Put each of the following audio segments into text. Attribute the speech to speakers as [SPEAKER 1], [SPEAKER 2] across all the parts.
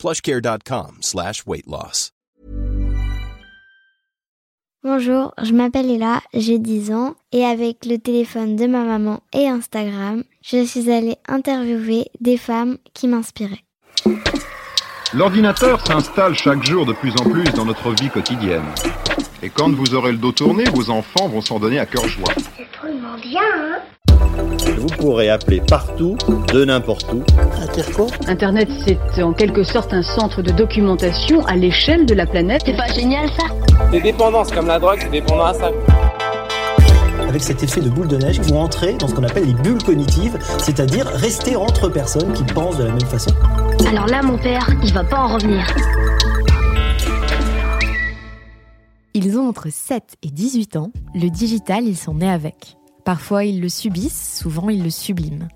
[SPEAKER 1] plushcare.com slash weight loss.
[SPEAKER 2] Bonjour, je m'appelle Ella, j'ai 10 ans et avec le téléphone de ma maman et Instagram, je suis allée interviewer des femmes qui m'inspiraient.
[SPEAKER 3] L'ordinateur s'installe chaque jour de plus en plus dans notre vie quotidienne. Et quand vous aurez le dos tourné, vos enfants vont s'en donner à cœur joie.
[SPEAKER 4] C'est drôlement bien, hein
[SPEAKER 5] Vous pourrez appeler partout, de n'importe où.
[SPEAKER 6] Internet, c'est en quelque sorte un centre de documentation à l'échelle de la planète.
[SPEAKER 4] C'est pas génial ça?
[SPEAKER 7] Des dépendances comme la drogue, c'est dépendant à ça.
[SPEAKER 8] avec cet effet de boule de neige, vous entrez dans ce qu'on appelle les bulles cognitives, c'est-à-dire rester entre personnes qui pensent de la même façon.
[SPEAKER 4] Alors là, mon père, il va pas en revenir.
[SPEAKER 9] Ils ont entre 7 et 18 ans, le digital, ils sont nés avec. Parfois, ils le subissent, souvent, ils le subliment.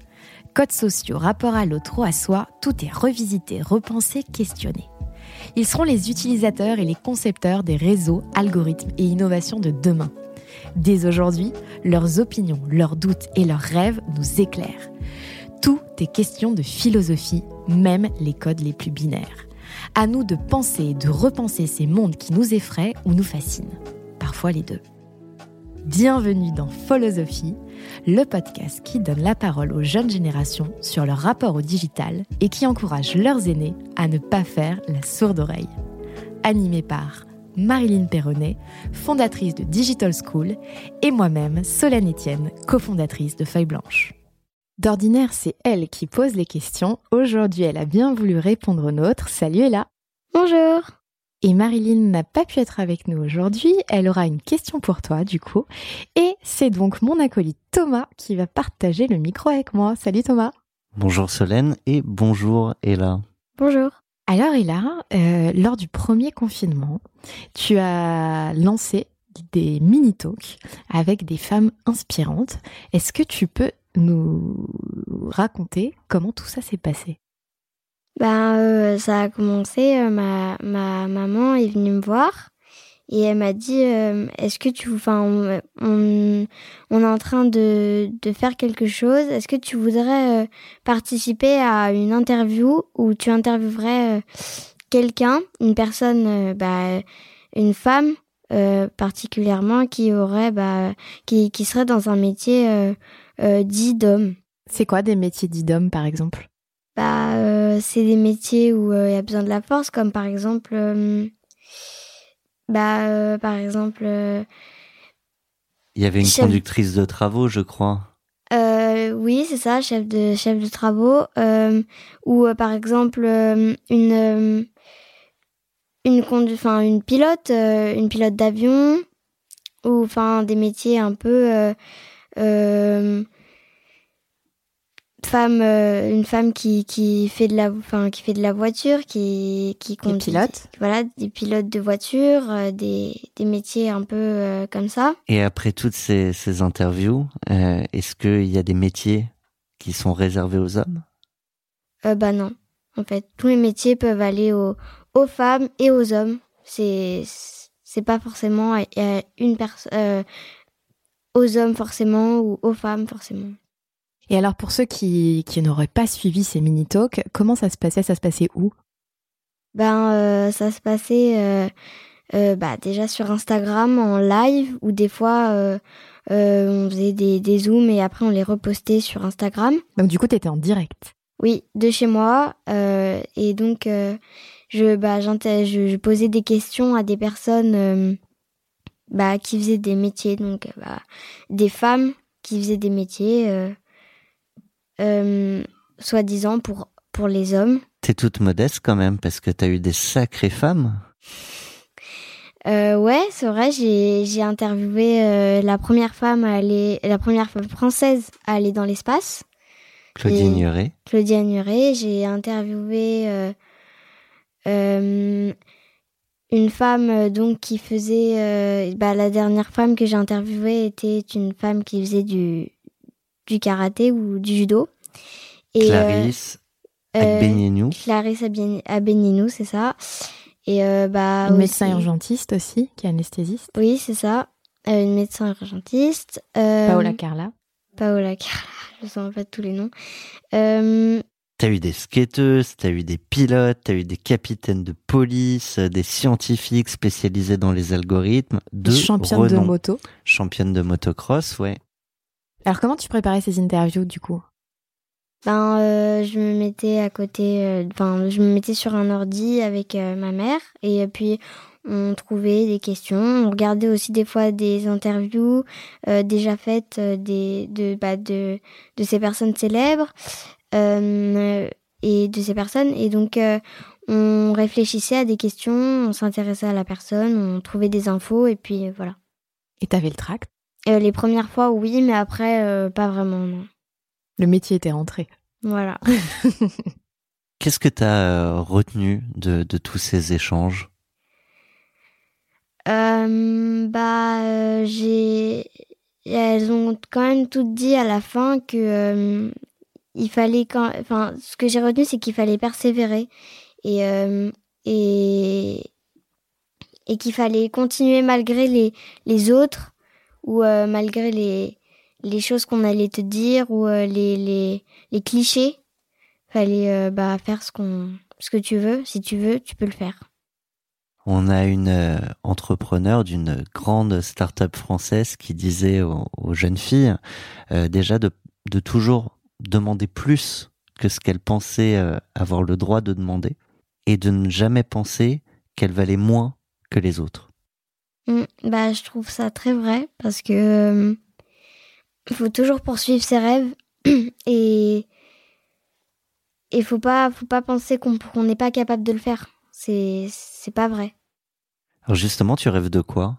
[SPEAKER 9] Codes sociaux, rapport à l'autre ou à soi, tout est revisité, repensé, questionné. Ils seront les utilisateurs et les concepteurs des réseaux, algorithmes et innovations de demain. Dès aujourd'hui, leurs opinions, leurs doutes et leurs rêves nous éclairent. Tout est question de philosophie, même les codes les plus binaires. À nous de penser et de repenser ces mondes qui nous effraient ou nous fascinent. Parfois les deux. Bienvenue dans Philosophie, le podcast qui donne la parole aux jeunes générations sur leur rapport au digital et qui encourage leurs aînés à ne pas faire la sourde oreille. Animé par Marilyn Perronnet, fondatrice de Digital School, et moi-même, Solène Etienne, cofondatrice de Feuille Blanche. D'ordinaire, c'est elle qui pose les questions. Aujourd'hui, elle a bien voulu répondre aux nôtres. Salut Ella
[SPEAKER 2] Bonjour
[SPEAKER 9] Et Marilyn n'a pas pu être avec nous aujourd'hui. Elle aura une question pour toi, du coup. Et c'est donc mon acolyte Thomas qui va partager le micro avec moi. Salut Thomas
[SPEAKER 10] Bonjour Solène et bonjour Ella.
[SPEAKER 2] Bonjour
[SPEAKER 9] Alors Ella, euh, lors du premier confinement, tu as lancé des mini-talks avec des femmes inspirantes. Est-ce que tu peux nous raconter comment tout ça s'est passé
[SPEAKER 2] Ben, euh, ça a commencé, euh, ma, ma maman est venue me voir et elle m'a dit euh, Est-ce que tu. Enfin, on, on, est en train de, de faire quelque chose. Est-ce que tu voudrais euh, participer à une interview où tu interviewerais euh, quelqu'un, une personne, bah, une femme particulièrement qui aurait. Bah, qui, qui serait dans un métier euh, euh, dit d'homme
[SPEAKER 9] C'est quoi des métiers dits d'hommes, par exemple?
[SPEAKER 2] Bah, euh, c'est des métiers où euh, il y a besoin de la force, comme par exemple, euh, bah, euh, par exemple, euh,
[SPEAKER 10] Il y avait une
[SPEAKER 2] Chef-
[SPEAKER 10] conductrice de travaux, je crois.
[SPEAKER 2] euh, oui, c'est ça, chef de chef de travaux, euh, ou euh, par exemple euh, une euh, une condu- enfin une pilote, euh, une pilote d'avion, ou enfin des métiers un peu femme, euh, une femme qui qui fait de la, enfin qui fait de la voiture, qui qui
[SPEAKER 9] Des
[SPEAKER 2] conduit,
[SPEAKER 9] pilotes
[SPEAKER 2] voilà, des pilotes de voiture, euh, des des métiers un peu euh, comme ça.
[SPEAKER 10] Et après toutes ces, ces interviews, euh, est-ce qu'il y a des métiers qui sont réservés aux hommes?
[SPEAKER 2] Euh, bah non. En fait, tous les métiers peuvent aller aux, aux femmes et aux hommes. C'est c'est pas forcément euh, une personne aux hommes forcément ou aux femmes forcément.
[SPEAKER 9] Et alors, pour ceux qui, qui n'auraient pas suivi ces mini-talks, comment ça se passait? Ça se passait où?
[SPEAKER 2] Ben euh, ça se passait euh, euh, bah déjà sur Instagram en live ou des fois on faisait des des zooms et après on les repostait sur Instagram.
[SPEAKER 9] Donc, du coup, tu étais en direct?
[SPEAKER 2] Oui, de chez moi. et donc, je, bah, je, je posais des questions à des personnes bah, qui faisaient des métiers. Donc, euh, bah, des femmes qui faisaient des métiers, euh, euh, soi-disant pour, pour les hommes.
[SPEAKER 10] T'es toute modeste quand même, parce que t'as eu des sacrées femmes.
[SPEAKER 2] Euh, ouais, c'est vrai, j'ai, interviewé la première femme à aller, la première femme française à aller dans l'espace.
[SPEAKER 10] Claudine
[SPEAKER 2] Et-
[SPEAKER 10] Nuret.
[SPEAKER 2] Claudia Nuret. J'ai interviewé une femme donc qui faisait bah, la dernière femme que j'ai interviewée était une femme qui faisait du du karaté ou du judo.
[SPEAKER 10] Et, Clarisse euh,
[SPEAKER 2] Clarisse Abeninou, c'est ça. Et bah
[SPEAKER 9] une médecin urgentiste aussi, qui est anesthésiste.
[SPEAKER 2] Oui, c'est ça. une médecin urgentiste.
[SPEAKER 9] Paola Carla.
[SPEAKER 2] Paola Carla, je ne sais pas tous les noms. Euh,
[SPEAKER 10] T'as eu des skateuses, t'as eu des pilotes, t'as eu des capitaines de police, des scientifiques spécialisés dans les algorithmes,
[SPEAKER 9] de championnes de moto.
[SPEAKER 10] Championne de motocross, ouais.
[SPEAKER 9] Alors comment tu préparais ces interviews du coup?
[SPEAKER 2] Ben, euh, je me mettais à côté, euh, enfin, je me mettais sur un ordi avec euh, ma mère et puis on trouvait des questions, on regardait aussi des fois des interviews déjà faites des de bah, de de ces personnes célèbres euh, et de ces personnes. Et donc, euh, on réfléchissait à des questions, on s'intéressait à la personne, on trouvait des infos, et puis voilà.
[SPEAKER 9] Et t'avais le tract?
[SPEAKER 2] Les premières fois, oui, mais après, euh, pas vraiment, non.
[SPEAKER 9] Le métier était rentré.
[SPEAKER 2] Voilà.
[SPEAKER 10] Qu'est-ce que tu as retenu de, de, tous ces échanges?
[SPEAKER 2] Euh, Bah, j'ai. Elles ont quand même toutes dit à la fin que il fallait quand, enfin, ce que j'ai retenu, c'est qu'il fallait persévérer et euh, et et qu'il fallait continuer malgré les les autres ou euh, malgré les les choses qu'on allait te dire ou euh, les les les clichés. Fallait bah faire ce qu'on ce que tu veux. Si tu veux, tu peux le faire.
[SPEAKER 10] On a une entrepreneur d'une grande start-up française qui disait aux, aux jeunes filles déjà de, de toujours demander plus que ce qu'elle pensait euh, avoir le droit de demander et de ne jamais penser qu'elle valait moins que les autres.
[SPEAKER 2] Mmh, bah, je trouve ça très vrai parce que euh, il faut toujours poursuivre ses rêves et il faut pas faut pas penser qu'on n'est pas capable de le faire. C'est c'est pas vrai.
[SPEAKER 10] Alors justement, tu rêves de quoi,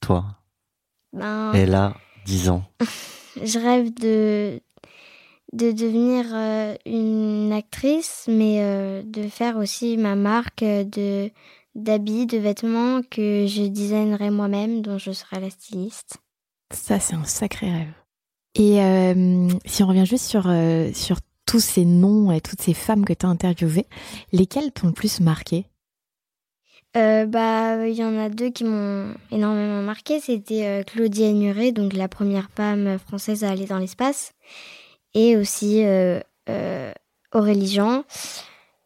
[SPEAKER 10] toi?
[SPEAKER 2] Ben...
[SPEAKER 10] Et là, 10 ans.
[SPEAKER 2] je rêve de de devenir euh, une actrice, mais euh, de faire aussi ma marque de d'habits, de vêtements que je designerai moi-même, dont je serai la styliste.
[SPEAKER 9] Ça, c'est un sacré rêve. Et euh, si on revient juste sur, sur tous ces noms et toutes ces femmes que tu as interviewées, lesquelles t'ont le plus marqué?
[SPEAKER 2] Bah, il y en a deux qui m'ont énormément marqué. C'était Claudia Nuret, donc la première femme française à aller dans l'espace, et aussi euh, euh, Aurélie Jean,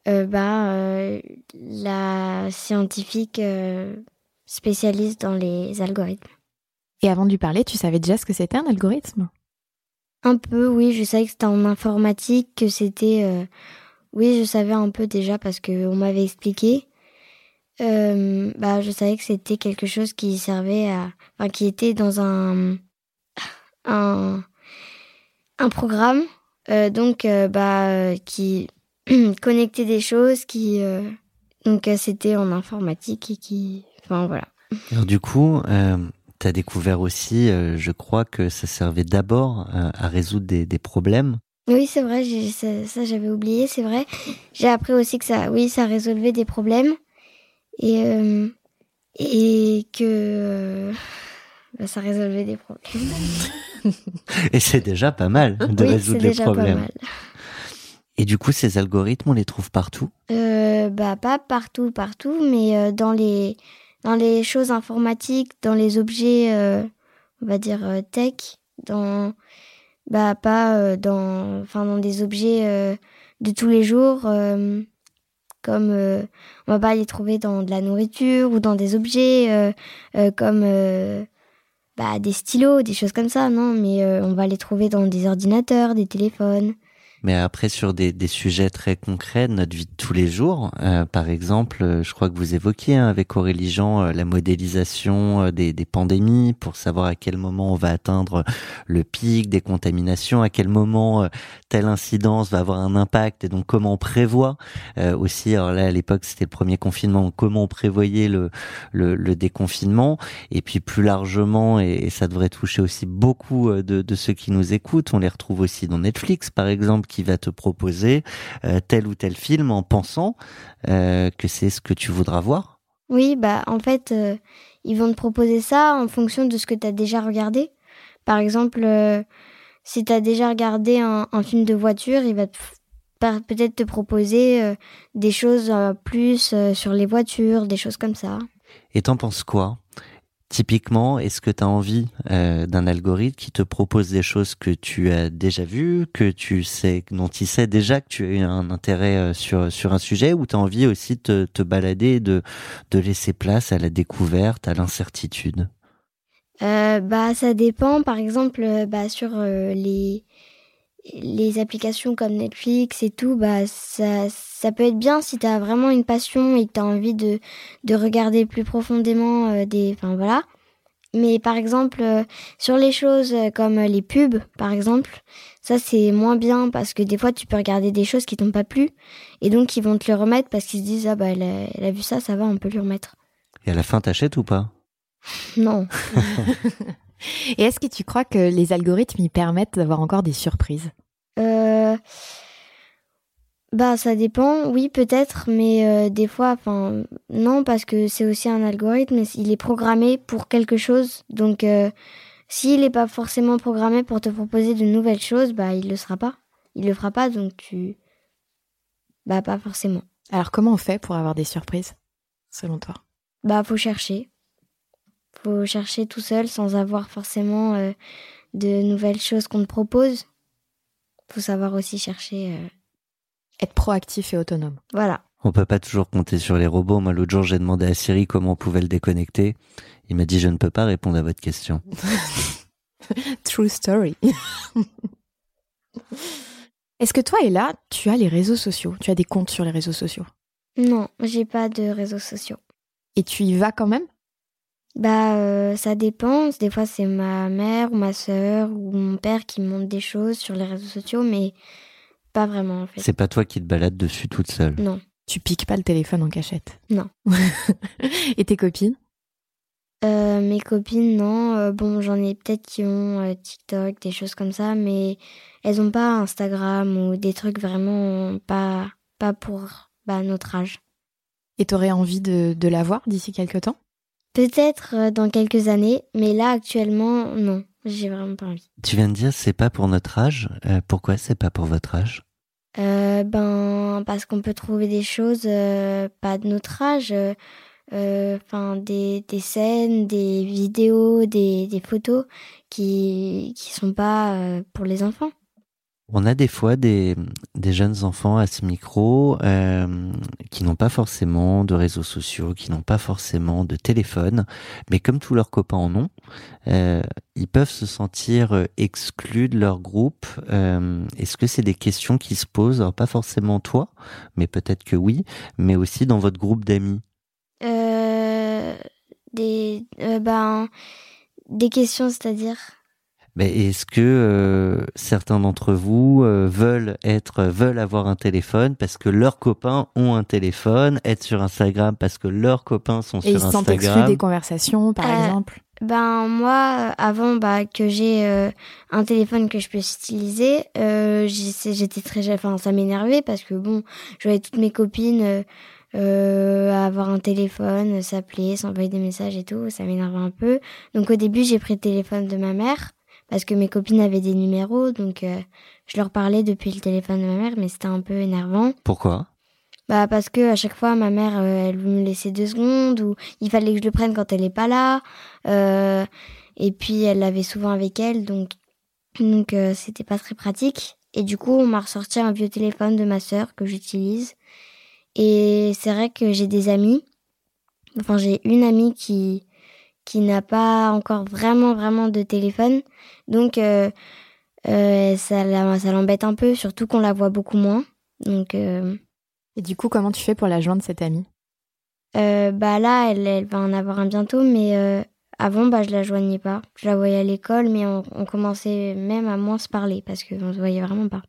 [SPEAKER 2] euh, bah, la scientifique spécialiste dans les algorithmes.
[SPEAKER 9] Et avant de lui parler, tu savais déjà ce que c'était un algorithme?
[SPEAKER 2] Un peu, oui. Je savais que c'était en informatique, que c'était... Oui, je savais un peu déjà parce qu'on m'avait expliqué. bah, je savais que c'était quelque chose qui servait à... Enfin, qui était dans un... un un programme euh, donc euh, bah qui connectait des choses qui euh, donc c'était en informatique et qui enfin voilà.
[SPEAKER 10] Alors du coup, tu as découvert aussi, je crois que ça servait d'abord à résoudre des, des problèmes.
[SPEAKER 2] Oui, c'est vrai, ça, ça j'avais oublié, c'est vrai. J'ai appris aussi que ça, oui, ça résolvait des problèmes et et que bah, ça résolvait des problèmes.
[SPEAKER 10] Et c'est déjà pas mal de résoudre les problèmes. Et du coup, ces algorithmes, on les trouve partout?
[SPEAKER 2] Euh, Bah pas partout, partout, mais euh, dans les dans les choses informatiques, dans les objets, euh, on va dire tech, dans bah pas dans enfin dans des objets de tous les jours comme on va pas les trouver dans de la nourriture ou dans des objets comme bah, des stylos, des choses comme ça, non, mais euh, on va les trouver dans des ordinateurs, des téléphones.
[SPEAKER 10] Mais après, sur des, des, sujets très concrets de notre vie de tous les jours, euh, par exemple, euh, je crois que vous évoquiez hein, avec Aurélie Jean euh, la modélisation des, des, pandémies pour savoir à quel moment on va atteindre le pic des contaminations, à quel moment telle incidence va avoir un impact et donc comment on prévoit aussi. Alors là, à l'époque, c'était le premier confinement, comment on prévoyait le, le, le déconfinement et puis plus largement, et, et, ça devrait toucher aussi beaucoup de, de ceux qui nous écoutent, on les retrouve aussi dans Netflix, par exemple qui va te proposer euh, tel ou tel film en pensant euh, que c'est ce que tu voudras voir.
[SPEAKER 2] Oui, bah en fait, euh, ils vont te proposer ça en fonction de ce que tu as déjà regardé. Par exemple, si tu as déjà regardé un, un, film de voiture, il va peut-être te proposer des choses plus sur les voitures, des choses comme ça.
[SPEAKER 10] Et t'en penses quoi? Typiquement, est-ce que tu as envie euh, d'un algorithme qui te propose des choses que tu as déjà vues, que tu sais, dont il sait déjà que tu as un intérêt euh, sur un sujet, ou tu as envie aussi de te, balader, de laisser place à la découverte, à l'incertitude?
[SPEAKER 2] Euh, Bah, ça dépend. Par exemple, bah sur les les applications comme Netflix et tout, bah ça, ça peut être bien si tu as vraiment une passion et que tu as envie de, de regarder plus profondément euh, des... Enfin voilà. Mais par exemple, euh, sur les choses euh, comme les pubs, par exemple, ça c'est moins bien parce que des fois tu peux regarder des choses qui t'ont pas plu et donc ils vont te le remettre parce qu'ils se disent ah bah elle a, elle a vu ça, ça va, on peut lui remettre.
[SPEAKER 10] Et à la fin t'achètes ou pas?
[SPEAKER 2] Non.
[SPEAKER 9] Et est-ce que tu crois que les algorithmes y permettent d'avoir encore des surprises?
[SPEAKER 2] Euh... Bah ça dépend, oui peut-être, mais euh, des fois, enfin non parce que c'est aussi un algorithme, il est programmé pour quelque chose, donc euh, s'il n'est pas forcément programmé pour te proposer de nouvelles choses, bah il le sera pas, il le fera pas, donc tu, bah pas forcément.
[SPEAKER 9] Alors comment on fait pour avoir des surprises, selon toi?
[SPEAKER 2] Bah faut chercher, faut chercher tout seul sans avoir forcément euh, de nouvelles choses qu'on te propose. Faut savoir aussi chercher. Euh,
[SPEAKER 9] Être proactif et autonome.
[SPEAKER 2] Voilà.
[SPEAKER 10] On peut pas toujours compter sur les robots. Moi, l'autre jour, j'ai demandé à Siri comment on pouvait le déconnecter. Il m'a dit je ne peux pas répondre à votre question.
[SPEAKER 9] True story. Est-ce que toi, Ella, tu as les réseaux sociaux? Tu as des comptes sur les réseaux sociaux?
[SPEAKER 2] Non, j'ai pas de réseaux sociaux.
[SPEAKER 9] Et tu y vas quand même?
[SPEAKER 2] Bah, euh, ça dépend. Des fois, c'est ma mère ou ma sœur ou mon père qui montre des choses sur les réseaux sociaux, mais pas vraiment en fait.
[SPEAKER 10] C'est pas toi qui te balades dessus toute seule.
[SPEAKER 2] Non.
[SPEAKER 9] Tu piques pas le téléphone en cachette?
[SPEAKER 2] Non.
[SPEAKER 9] Et tes copines?
[SPEAKER 2] Euh, Mes copines, non. Euh, bon, j'en ai peut-être qui ont euh, TikTok, des choses comme ça, mais elles ont pas Instagram ou des trucs vraiment pas pas pour bah, notre âge.
[SPEAKER 9] Et t'aurais envie de, de l'avoir d'ici quelques temps?
[SPEAKER 2] Peut-être euh, dans quelques années, mais là actuellement, non, j'ai vraiment pas envie.
[SPEAKER 10] Tu viens de dire c'est pas pour notre âge. Euh, pourquoi c'est pas pour votre âge?
[SPEAKER 2] Euh, Ben parce qu'on peut trouver des choses euh, pas de notre âge, enfin des, des scènes, des vidéos, des, des photos qui qui sont pas pour les enfants.
[SPEAKER 10] On a des fois des, jeunes enfants à ce micro euh, qui n'ont pas forcément de réseaux sociaux, qui n'ont pas forcément de téléphone, mais comme tous leurs copains en ont, euh, ils peuvent se sentir euh, exclus de leur groupe. Est-ce que c'est des questions qui se posent? Alors pas forcément toi, mais peut-être que oui, mais aussi dans votre groupe d'amis.
[SPEAKER 2] Des ben des questions, c'est-à-dire
[SPEAKER 10] mais est-ce que euh, certains d'entre vous euh, veulent être, veulent avoir un téléphone parce que leurs copains ont un téléphone, être sur Instagram parce que leurs copains sont
[SPEAKER 9] Et
[SPEAKER 10] sur
[SPEAKER 9] ils sont
[SPEAKER 10] Instagram?
[SPEAKER 9] des conversations, par
[SPEAKER 2] Euh,
[SPEAKER 9] exemple?
[SPEAKER 2] Ben moi, avant bah, que j'ai euh, un téléphone que je puisse utiliser, euh, j'ai- j'étais très, enfin ça m'énervait parce que bon, je voyais toutes mes copines euh, euh, avoir un téléphone, s'appeler, s'envoyer des messages et tout, ça m'énervait un peu. Donc au début j'ai pris le téléphone de ma mère parce que mes copines avaient des numéros, donc euh, je leur parlais depuis le téléphone de ma mère, mais c'était un peu énervant.
[SPEAKER 10] Pourquoi?
[SPEAKER 2] Bah parce que à chaque fois ma mère euh, elle me laissait deux secondes ou il fallait que je le prenne quand elle est pas là euh, et puis elle l'avait souvent avec elle donc donc euh, c'était pas très pratique. Et du coup on m'a ressorti un vieux téléphone de ma sœur que j'utilise. Et c'est vrai que j'ai des amis enfin j'ai une amie qui qui n'a pas encore vraiment vraiment de téléphone. Donc euh, euh, ça l'embête un peu surtout qu'on la voit beaucoup moins. Donc euh,
[SPEAKER 9] Et du coup, comment tu fais pour la joindre, cette amie?
[SPEAKER 2] Euh, bah là, elle, elle va en avoir un bientôt, mais euh, avant, bah je la joignais pas. Je la voyais à l'école, mais on, on commençait même à moins se parler parce qu'on se voyait vraiment pas.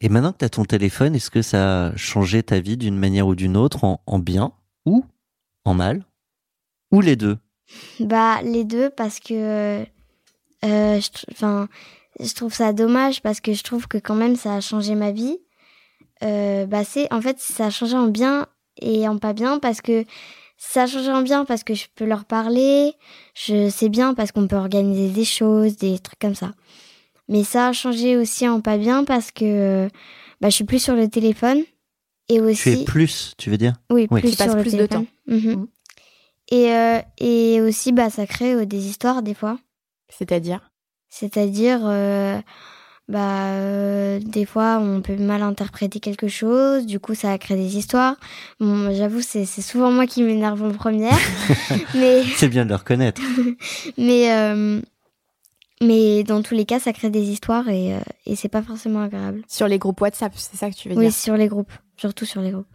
[SPEAKER 10] Et maintenant que tu as ton téléphone, est-ce que ça a changé ta vie d'une manière ou d'une autre, en, en bien ou en mal? Ou les deux?
[SPEAKER 2] Bah les deux parce que, euh, je, enfin, je trouve ça dommage parce que je trouve que quand même ça a changé ma vie. Euh, bah c'est, en fait, ça a changé en bien et en pas bien parce que ça change en bien parce que je peux leur parler, je sais bien parce qu'on peut organiser des choses, des trucs comme ça. Mais ça a changé aussi en pas bien parce que bah, je suis plus sur le téléphone. Et aussi...
[SPEAKER 10] Tu es plus, tu veux dire?
[SPEAKER 2] Oui, plus
[SPEAKER 9] tu passes
[SPEAKER 2] sur le
[SPEAKER 9] plus de temps.
[SPEAKER 2] Mhm.
[SPEAKER 9] Mhm.
[SPEAKER 2] Et, euh, et aussi, bah, ça crée euh, des histoires des fois.
[SPEAKER 9] C'est-à-dire?
[SPEAKER 2] C'est-à-dire, euh, bah, euh, des fois, on peut mal interpréter quelque chose, du coup, ça crée des histoires. Bon, j'avoue, c'est c'est souvent moi qui m'énerve en première, mais,
[SPEAKER 10] C'est bien de le reconnaître.
[SPEAKER 2] mais, euh, mais dans tous les cas, ça crée des histoires et, euh, et c'est pas forcément agréable.
[SPEAKER 9] Sur les groupes WhatsApp, c'est ça que tu veux
[SPEAKER 2] Oui,
[SPEAKER 9] dire?
[SPEAKER 2] sur les groupes, surtout sur les groupes.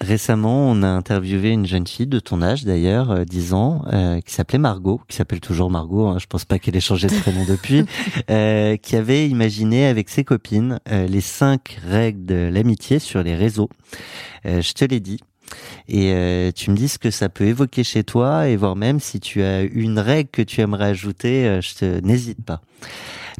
[SPEAKER 10] Récemment, on a interviewé une jeune fille de ton âge d'ailleurs, euh, 10 ans, euh, qui s'appelait Margot, qui s'appelle toujours Margot, hein, je pense pas qu'elle ait changé de prénom depuis, euh, qui avait imaginé avec ses copines euh, les cinq règles de l'amitié sur les réseaux. Euh, je te l'ai dit. Et euh, tu me dis ce que ça peut évoquer chez toi et voir même si tu as une règle que tu aimerais ajouter, euh, je te n'hésite pas.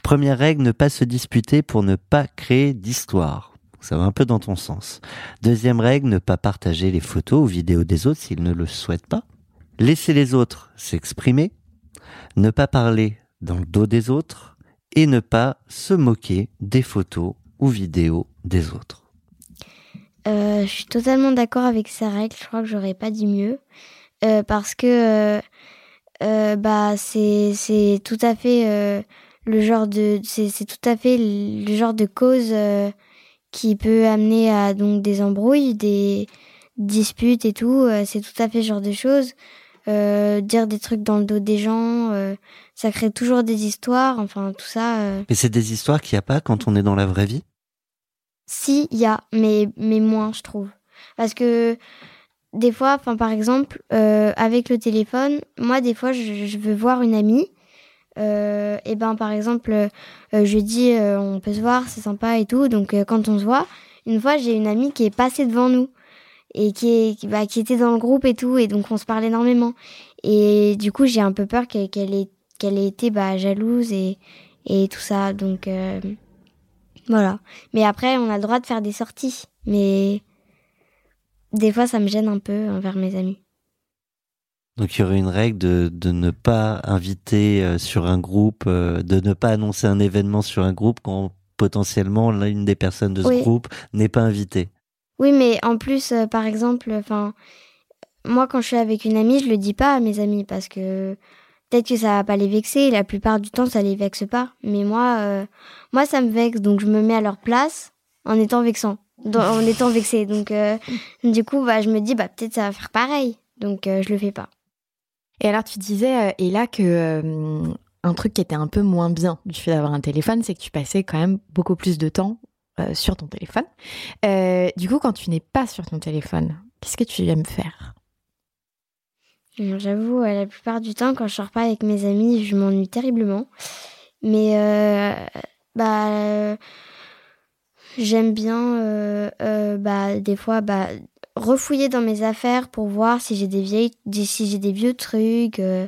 [SPEAKER 10] Première règle, ne pas se disputer pour ne pas créer d'histoire. Ça va un peu dans ton sens. Deuxième règle, ne pas partager les photos ou vidéos des autres s'ils ne le souhaitent pas. Laisser les autres s'exprimer. Ne pas parler dans le dos des autres. Et ne pas se moquer des photos ou vidéos des autres.
[SPEAKER 2] Euh, je suis totalement d'accord avec ces règles. Je crois que j'aurais pas dit mieux Euh, parce que euh, euh, bah c'est tout à fait le genre de c'est tout à fait le genre de cause qui peut amener à donc des embrouilles, des disputes et tout. Euh, c'est tout à fait ce genre de choses. Euh, dire des trucs dans le dos des gens, euh, ça crée toujours des histoires. Enfin tout ça. euh,
[SPEAKER 10] Mais c'est des histoires qu'il n'y a pas quand on est dans la vraie vie?
[SPEAKER 2] Si, il y a, mais, mais moins, je trouve. Parce que des fois, enfin, par exemple, euh, avec le téléphone, moi, des fois, je, je veux voir une amie. Euh, et ben, par exemple, euh, je dis, euh, on peut se voir, c'est sympa et tout. Donc, quand on se voit, une fois, j'ai une amie qui est passée devant nous et qui, est, bah, qui était dans le groupe et tout. Et donc, on se parle énormément. Et du coup, j'ai un peu peur qu'elle ait, qu'elle ait été bah, jalouse et, et tout ça. Donc, euh, voilà. Mais après, on a le droit de faire des sorties. Mais des fois, ça me gêne un peu envers mes amis.
[SPEAKER 10] Donc il y aurait une règle de, de ne pas inviter euh, sur un groupe, euh, de ne pas annoncer un événement sur un groupe quand potentiellement l'une des personnes de ce
[SPEAKER 2] Oui.
[SPEAKER 10] groupe n'est pas invitée.
[SPEAKER 2] Oui, mais en plus, euh, par exemple, enfin, moi, quand je suis avec une amie, je le dis pas à mes amis parce que peut-être que ça va pas les vexer. La plupart du temps, ça les vexe pas. Mais moi, moi, ça me vexe, donc je me mets à leur place en étant vexant, dans- en étant vexée. Donc, du coup, bah, je me dis, bah, peut-être ça va faire pareil. Donc, je le fais pas.
[SPEAKER 9] Et alors, tu disais, euh, et là, que euh, un truc qui était un peu moins bien du fait d'avoir un téléphone, c'est que tu passais quand même beaucoup plus de temps euh, sur ton téléphone. Euh, du coup, quand tu n'es pas sur ton téléphone, qu'est-ce que tu aimes faire?
[SPEAKER 2] J'avoue, euh, la plupart du temps, quand je sors pas avec mes amis, je m'ennuie terriblement. Mais euh, bah, euh, j'aime bien, euh, euh, bah, des fois, bah, refouiller dans mes affaires pour voir si j'ai des vieilles, des- si j'ai des vieux trucs, euh,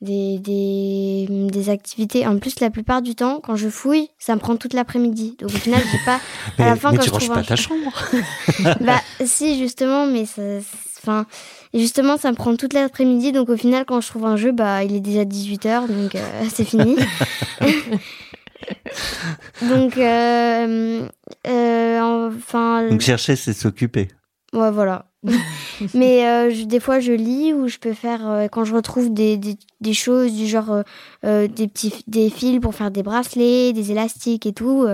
[SPEAKER 2] des, des, des activités. En plus, la plupart du temps, quand je fouille, ça me prend toute l'après-midi. Donc au final, j'ai pas.
[SPEAKER 10] Mais,
[SPEAKER 2] À la fin,
[SPEAKER 10] mais
[SPEAKER 2] quand
[SPEAKER 10] tu
[SPEAKER 2] je
[SPEAKER 10] ranges pas
[SPEAKER 2] un-
[SPEAKER 10] ta chambre.
[SPEAKER 2] bah si justement mais ça enfin justement ça me prend toute l'après-midi donc au final quand je trouve un jeu bah il est déjà 18h donc euh, c'est fini donc euh, euh, enfin
[SPEAKER 10] Donc chercher, c'est s'occuper.
[SPEAKER 2] Ouais voilà mais euh, je- des fois je lis ou je peux faire euh, quand je retrouve des, des, des choses du genre euh, des petits des fils pour faire des bracelets des élastiques et tout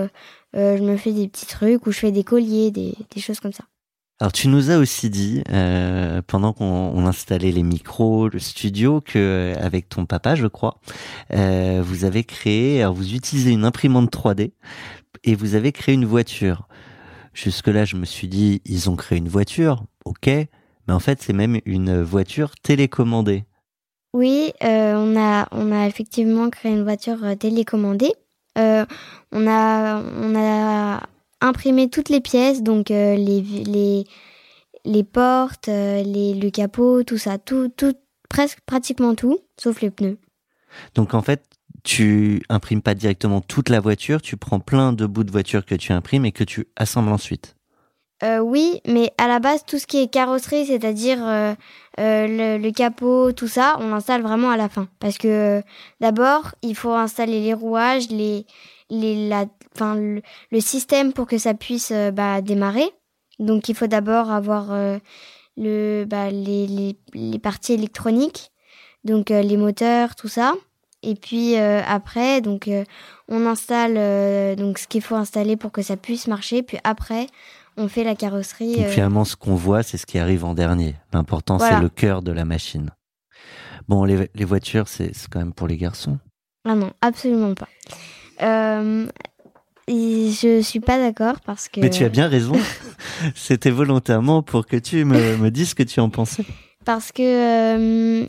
[SPEAKER 2] je me fais des petits trucs ou je fais des colliers des, des choses comme ça
[SPEAKER 10] Alors tu nous as aussi dit euh, pendant qu'on on installait les micros, le studio, que avec ton papa, je crois, euh, vous avez créé, alors vous utilisez une imprimante 3D et vous avez créé une voiture. Jusque là, je me suis dit, ils ont créé une voiture, ok, mais en fait, c'est même une voiture télécommandée.
[SPEAKER 2] Oui, euh, on a on a effectivement créé une voiture euh, télécommandée. Euh, on a on a imprimé toutes les pièces, donc euh, les les les portes, les le capot, tout ça, tout tout presque pratiquement tout, sauf les pneus.
[SPEAKER 10] Donc en fait, tu imprimes pas directement toute la voiture, tu prends plein de bouts de voiture que tu imprimes et que tu assembles ensuite.
[SPEAKER 2] Euh, oui, mais à la base, tout ce qui est carrosserie, c'est-à-dire euh, euh, le, capot, tout ça, on l'installe vraiment à la fin. Parce que d'abord, il faut installer les rouages, le, système pour que ça puisse bah, démarrer. Donc, il faut d'abord avoir le, bah, les, les, parties électroniques, donc les moteurs, tout ça. Et puis euh, après, donc euh, on installe euh, donc ce qu'il faut installer pour que ça puisse marcher. Puis après, on fait la carrosserie.
[SPEAKER 10] Donc finalement, ce qu'on voit, c'est ce qui arrive en dernier. L'important,
[SPEAKER 2] Voilà.
[SPEAKER 10] c'est le cœur de la machine. Bon, les, les voitures, c'est quand même pour les garçons.
[SPEAKER 2] Ah non, absolument pas. Je suis pas d'accord parce que.
[SPEAKER 10] Mais tu as bien raison. C'était volontairement pour que tu me, me dises ce que tu en pensais.
[SPEAKER 2] Parce que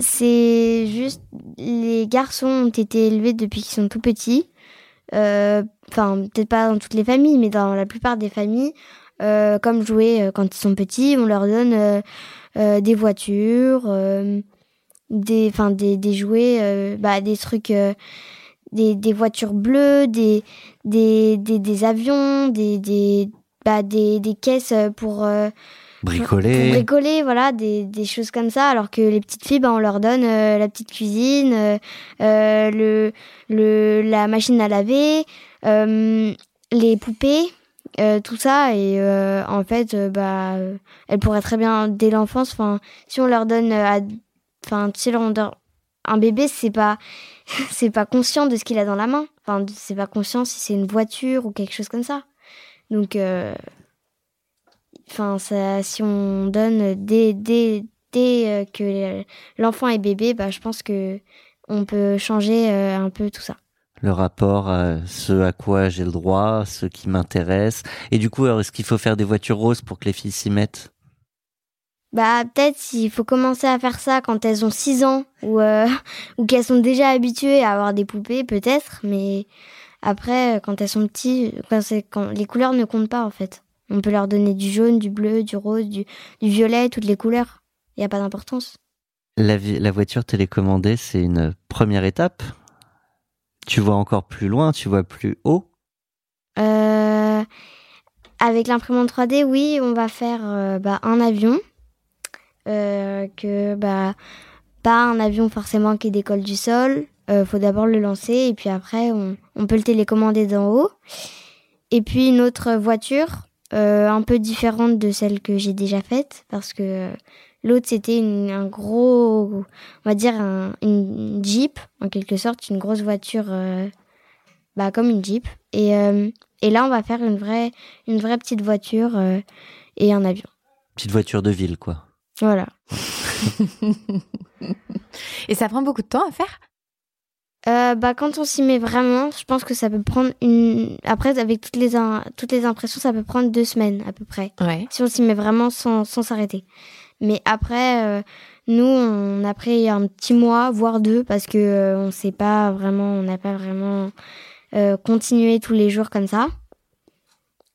[SPEAKER 2] c'est juste les garçons ont été élevés depuis qu'ils sont tout petits. Euh, Enfin, peut-être pas dans toutes les familles, mais dans la plupart des familles, euh, comme jouer euh, quand ils sont petits, on leur donne des voitures, des, enfin des, des jouets, bah, des trucs, des, des voitures bleues, des, des, des, des avions, des, des, bah, des, des caisses pour
[SPEAKER 10] Bricoler.
[SPEAKER 2] pour bricoler, voilà, des, des choses comme ça. Alors que les petites filles, bah, on leur donne euh, la petite cuisine, euh, euh, le, le, la machine à laver, euh, les poupées, euh, tout ça. Et en fait, bah, elles pourraient très bien, dès l'enfance, enfin, si on leur donne, enfin, si on leur- un bébé, c'est pas, c'est pas conscient de ce qu'il a dans la main. Enfin, c'est pas conscient si c'est une voiture ou quelque chose comme ça. Donc, enfin, ça, si on donne dès, dès, dès euh, que l'enfant est bébé, bah, je pense que on peut changer euh, un peu tout ça.
[SPEAKER 10] Le rapport à ce à quoi j'ai le droit, ce qui m'intéresse. Et du coup, alors, est-ce qu'il faut faire des voitures roses pour que les filles s'y mettent?
[SPEAKER 2] Bah, peut-être s'il faut commencer à faire ça quand elles ont 6 ans ou, euh, ou qu'elles sont déjà habituées à avoir des poupées, peut-être, mais après, quand elles sont petites, quand c'est, quand les couleurs ne comptent pas en fait. On peut leur donner du jaune, du bleu, du rose, du, du violet, toutes les couleurs. Il n'y a pas d'importance.
[SPEAKER 10] la, voiture télécommandée, c'est une première étape. Tu vois encore plus loin, tu vois plus haut.
[SPEAKER 2] Euh, avec l'imprimante 3D, oui, on va faire euh, bah, un avion. Euh, que bah pas un avion forcément qui décolle du sol. Euh, faut d'abord le lancer et puis après on, on peut le télécommander d'en haut. Et puis une autre voiture euh, un peu différente de celle que j'ai déjà faite parce que l'autre c'était un gros, on va dire un- une Jeep en quelque sorte, une grosse voiture euh, bah, comme une Jeep. Et, euh, et là on va faire une vraie, une vraie petite voiture euh, et un avion.
[SPEAKER 10] Petite voiture de ville, quoi.
[SPEAKER 2] Voilà.
[SPEAKER 9] Et ça prend beaucoup de temps à faire?
[SPEAKER 2] Euh, bah, quand on s'y met vraiment, je pense que ça peut prendre une. Après, avec toutes les, in- toutes les impressions, ça peut prendre deux semaines à peu près.
[SPEAKER 9] Ouais.
[SPEAKER 2] Si on s'y met vraiment sans sans s'arrêter. Mais après, euh, nous, on a pris un petit mois, voire deux, parce que euh, on sait pas vraiment, on n'a pas vraiment euh, continué tous les jours comme ça.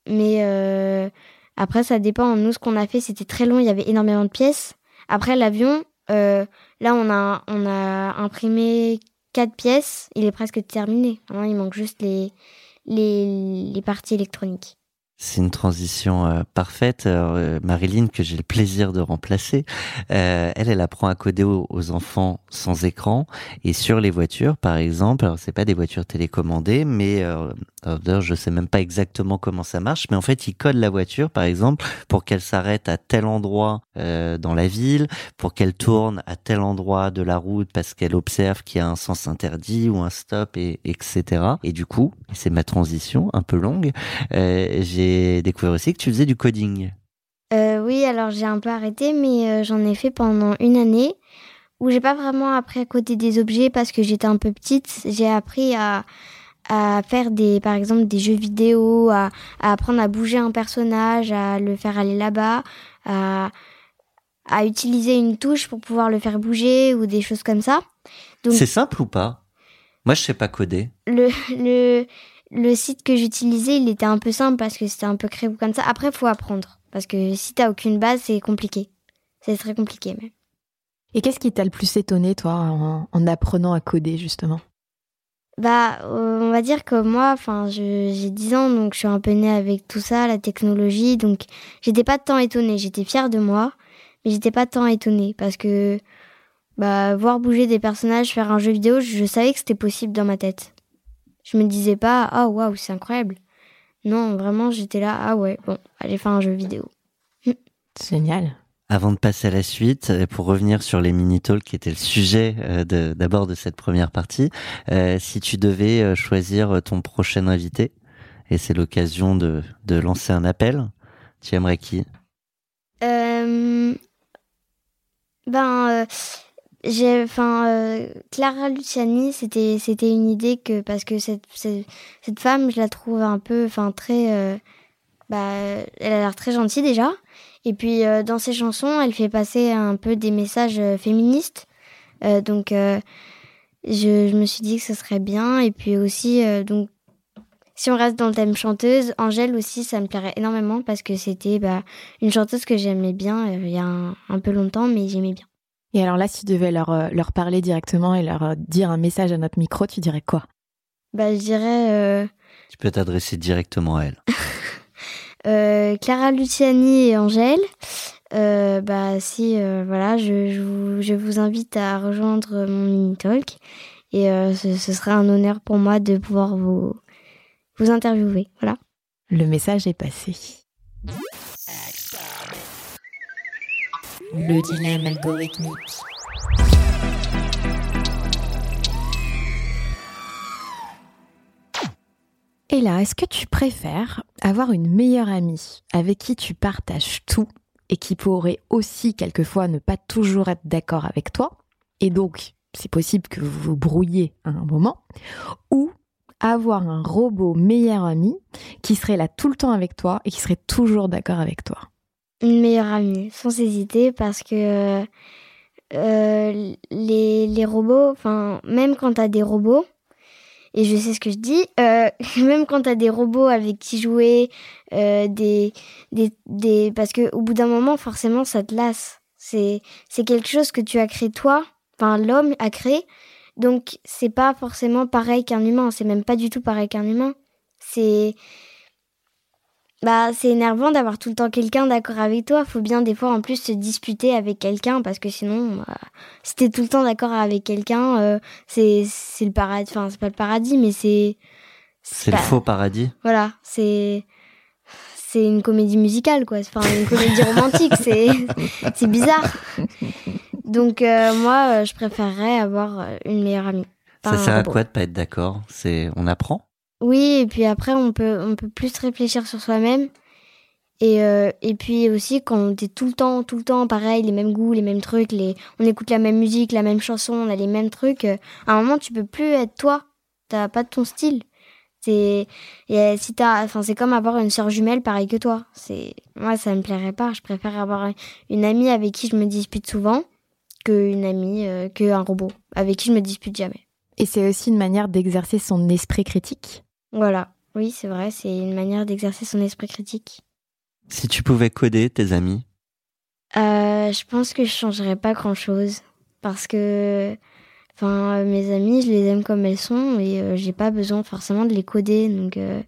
[SPEAKER 2] Mais euh, après, ça dépend. Nous, ce qu'on a fait, c'était très long. Il y avait énormément de pièces. Après, l'avion, euh, là, on a, on a imprimé quatre pièces. Il est presque terminé. Maintenant, il manque juste les, les parties électroniques.
[SPEAKER 10] C'est une transition euh, parfaite. Euh, Marilyn, que j'ai le plaisir de remplacer, euh, elle, elle apprend à coder aux, enfants sans écran et sur les voitures, par exemple. Alors, c'est pas des voitures télécommandées, mais d'ailleurs, je sais même pas exactement comment ça marche, mais en fait, ils codent la voiture, par exemple, pour qu'elle s'arrête à tel endroit dans la ville, pour qu'elle tourne à tel endroit de la route parce qu'elle observe qu'il y a un sens interdit ou un stop, et etc. Et du coup, c'est ma transition un peu longue. Euh, j'ai découvert aussi que tu faisais du coding.
[SPEAKER 2] Euh, oui, alors j'ai un peu arrêté, mais euh, j'en ai fait pendant une année où j'ai pas vraiment appris à coder des objets parce que j'étais un peu petite. J'ai appris à, à faire des, par exemple, des jeux vidéo, à, à apprendre à bouger un personnage, à le faire aller là-bas, à, à utiliser une touche pour pouvoir le faire bouger ou des choses comme ça.
[SPEAKER 10] C'est simple ou pas? Moi, je sais pas coder.
[SPEAKER 2] le, le, le site que j'utilisais, il était un peu simple parce que c'était un peu créé comme ça. Après, faut apprendre. Parce que si t'as aucune base, c'est compliqué. C'est très compliqué même.
[SPEAKER 9] Et qu'est-ce qui t'a le plus étonné, toi, en, en apprenant à coder, justement?
[SPEAKER 2] Bah, euh, on va dire que moi, enfin, j'ai 10 ans, donc je suis un peu née avec tout ça, la technologie, donc j'étais pas tant étonnée. J'étais fière de moi, mais j'étais pas tant étonnée parce que, bah, voir bouger des personnages, faire un jeu vidéo, je, savais que c'était possible dans ma tête. Je me disais pas, ah waouh, c'est incroyable. Non, vraiment, j'étais là, ah ouais, bon, allez faire un jeu vidéo.
[SPEAKER 9] Génial.
[SPEAKER 10] Avant de passer à la suite, pour revenir sur les mini-talks qui étaient le sujet euh, d'abord de, cette première partie, euh, si tu devais euh, choisir ton prochain invité, et c'est l'occasion de, de, lancer un appel, tu aimerais qui?
[SPEAKER 2] Ben, j'ai, enfin, Clara Luciani, c'était c'était une idée que parce que cette, cette, cette femme, je la trouve un peu, enfin très, bah, elle a l'air très gentille déjà. Et puis euh, dans ses chansons, elle fait passer un peu des messages euh, féministes. Euh, donc je, je, me suis dit que ce serait bien. Et puis aussi, donc si on reste dans le thème chanteuse, Angèle aussi, ça me plairait énormément parce que c'était bah, une chanteuse que j'aimais bien il y a un, peu longtemps, mais j'aimais bien.
[SPEAKER 9] Et alors là, si tu devais leur, leur parler directement et leur dire un message à notre micro, tu dirais quoi?
[SPEAKER 2] Bah, je dirais.
[SPEAKER 10] Tu peux t'adresser directement à elle.
[SPEAKER 2] Euh, Clara Luciani et Angèle. Euh, bah si euh, voilà, je, je, vous, je, vous, invite à rejoindre mon mini talk et ce, ce, sera un honneur pour moi de pouvoir vous vous interviewer. Voilà.
[SPEAKER 9] Le message est passé. Le dilemme algorithmique. Et là, est-ce que tu préfères avoir une meilleure amie avec qui tu partages tout et qui pourrait aussi quelquefois ne pas toujours être d'accord avec toi, et donc c'est possible que vous vous brouillez à un moment, ou avoir un robot meilleur ami qui serait là tout le temps avec toi et qui serait toujours d'accord avec toi?
[SPEAKER 2] Une meilleure amie, sans hésiter, parce que euh, les, les robots, enfin, même quand tu as des robots, et je sais ce que je dis. Euh, même quand tu as des robots avec qui jouer, euh, des, des, des, parce que au bout d'un moment, forcément, ça te lasse. C'est, c'est quelque chose que tu as créé toi, enfin l'homme a créé. Donc c'est pas forcément pareil qu'un humain. C'est même pas du tout pareil qu'un humain. C'est bah, c'est énervant d'avoir tout le temps quelqu'un d'accord avec toi. Faut bien des fois en plus se disputer avec quelqu'un parce que sinon, bah, si t'es tout le temps d'accord avec quelqu'un, euh, c'est c'est le paradis. Enfin, c'est pas le paradis, mais c'est
[SPEAKER 10] c'est le faux paradis.
[SPEAKER 2] Voilà, c'est c'est une comédie musicale quoi. Enfin, une comédie romantique. c'est c'est bizarre. Donc euh, moi, euh, je préférerais avoir une meilleure amie.
[SPEAKER 10] Ça sert à quoi de pas être d'accord? C'est on apprend?
[SPEAKER 2] Oui, et puis après, on peut, on peut plus réfléchir sur soi-même. Et, euh, et puis aussi, quand on est tout le temps, tout le temps pareil, les mêmes goûts, les mêmes trucs, les, on écoute la même musique, la même chanson, on a les mêmes trucs, euh, à un moment, tu peux plus être toi. T'as pas ton style. C'est, et si t'as, c'est comme avoir une sœur jumelle pareille que toi. C'est, moi, ça me plairait pas. Je préfère avoir une amie avec qui je me dispute souvent qu'une amie, euh, qu'un robot avec qui je me dispute jamais.
[SPEAKER 9] Et c'est aussi une manière d'exercer son esprit critique
[SPEAKER 2] voilà, oui, c'est vrai, c'est une manière d'exercer son esprit critique.
[SPEAKER 10] Si tu pouvais coder tes amis?
[SPEAKER 2] Euh, Je pense que je changerais pas grand chose. Parce que enfin, mes amis, je les aime comme elles sont et euh, j'ai pas besoin forcément de les coder. Donc, euh,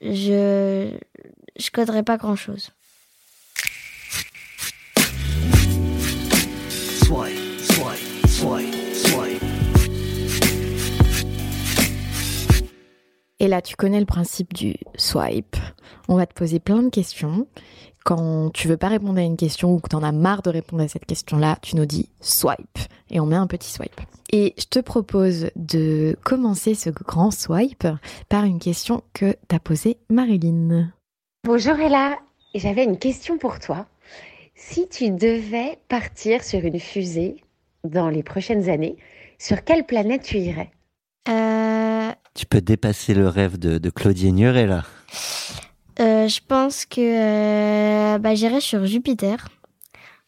[SPEAKER 2] je, je, coderais pas grand
[SPEAKER 9] Et là, tu connais le principe du swipe. On va te poser plein de questions. Quand tu veux pas répondre à une question ou que tu en as marre de répondre à cette question-là, tu nous dis swipe et on met un petit swipe. Et je te propose de commencer ce grand swipe par une question que t'as posée Marilyn.
[SPEAKER 11] Bonjour Ella, j'avais une question pour toi. Si tu devais partir sur une fusée dans les prochaines années, sur quelle planète tu irais?
[SPEAKER 2] Euh,
[SPEAKER 10] tu peux dépasser le rêve de, de Claudie Nuret là.
[SPEAKER 2] Euh, je pense que euh, bah, j'irai sur Jupiter.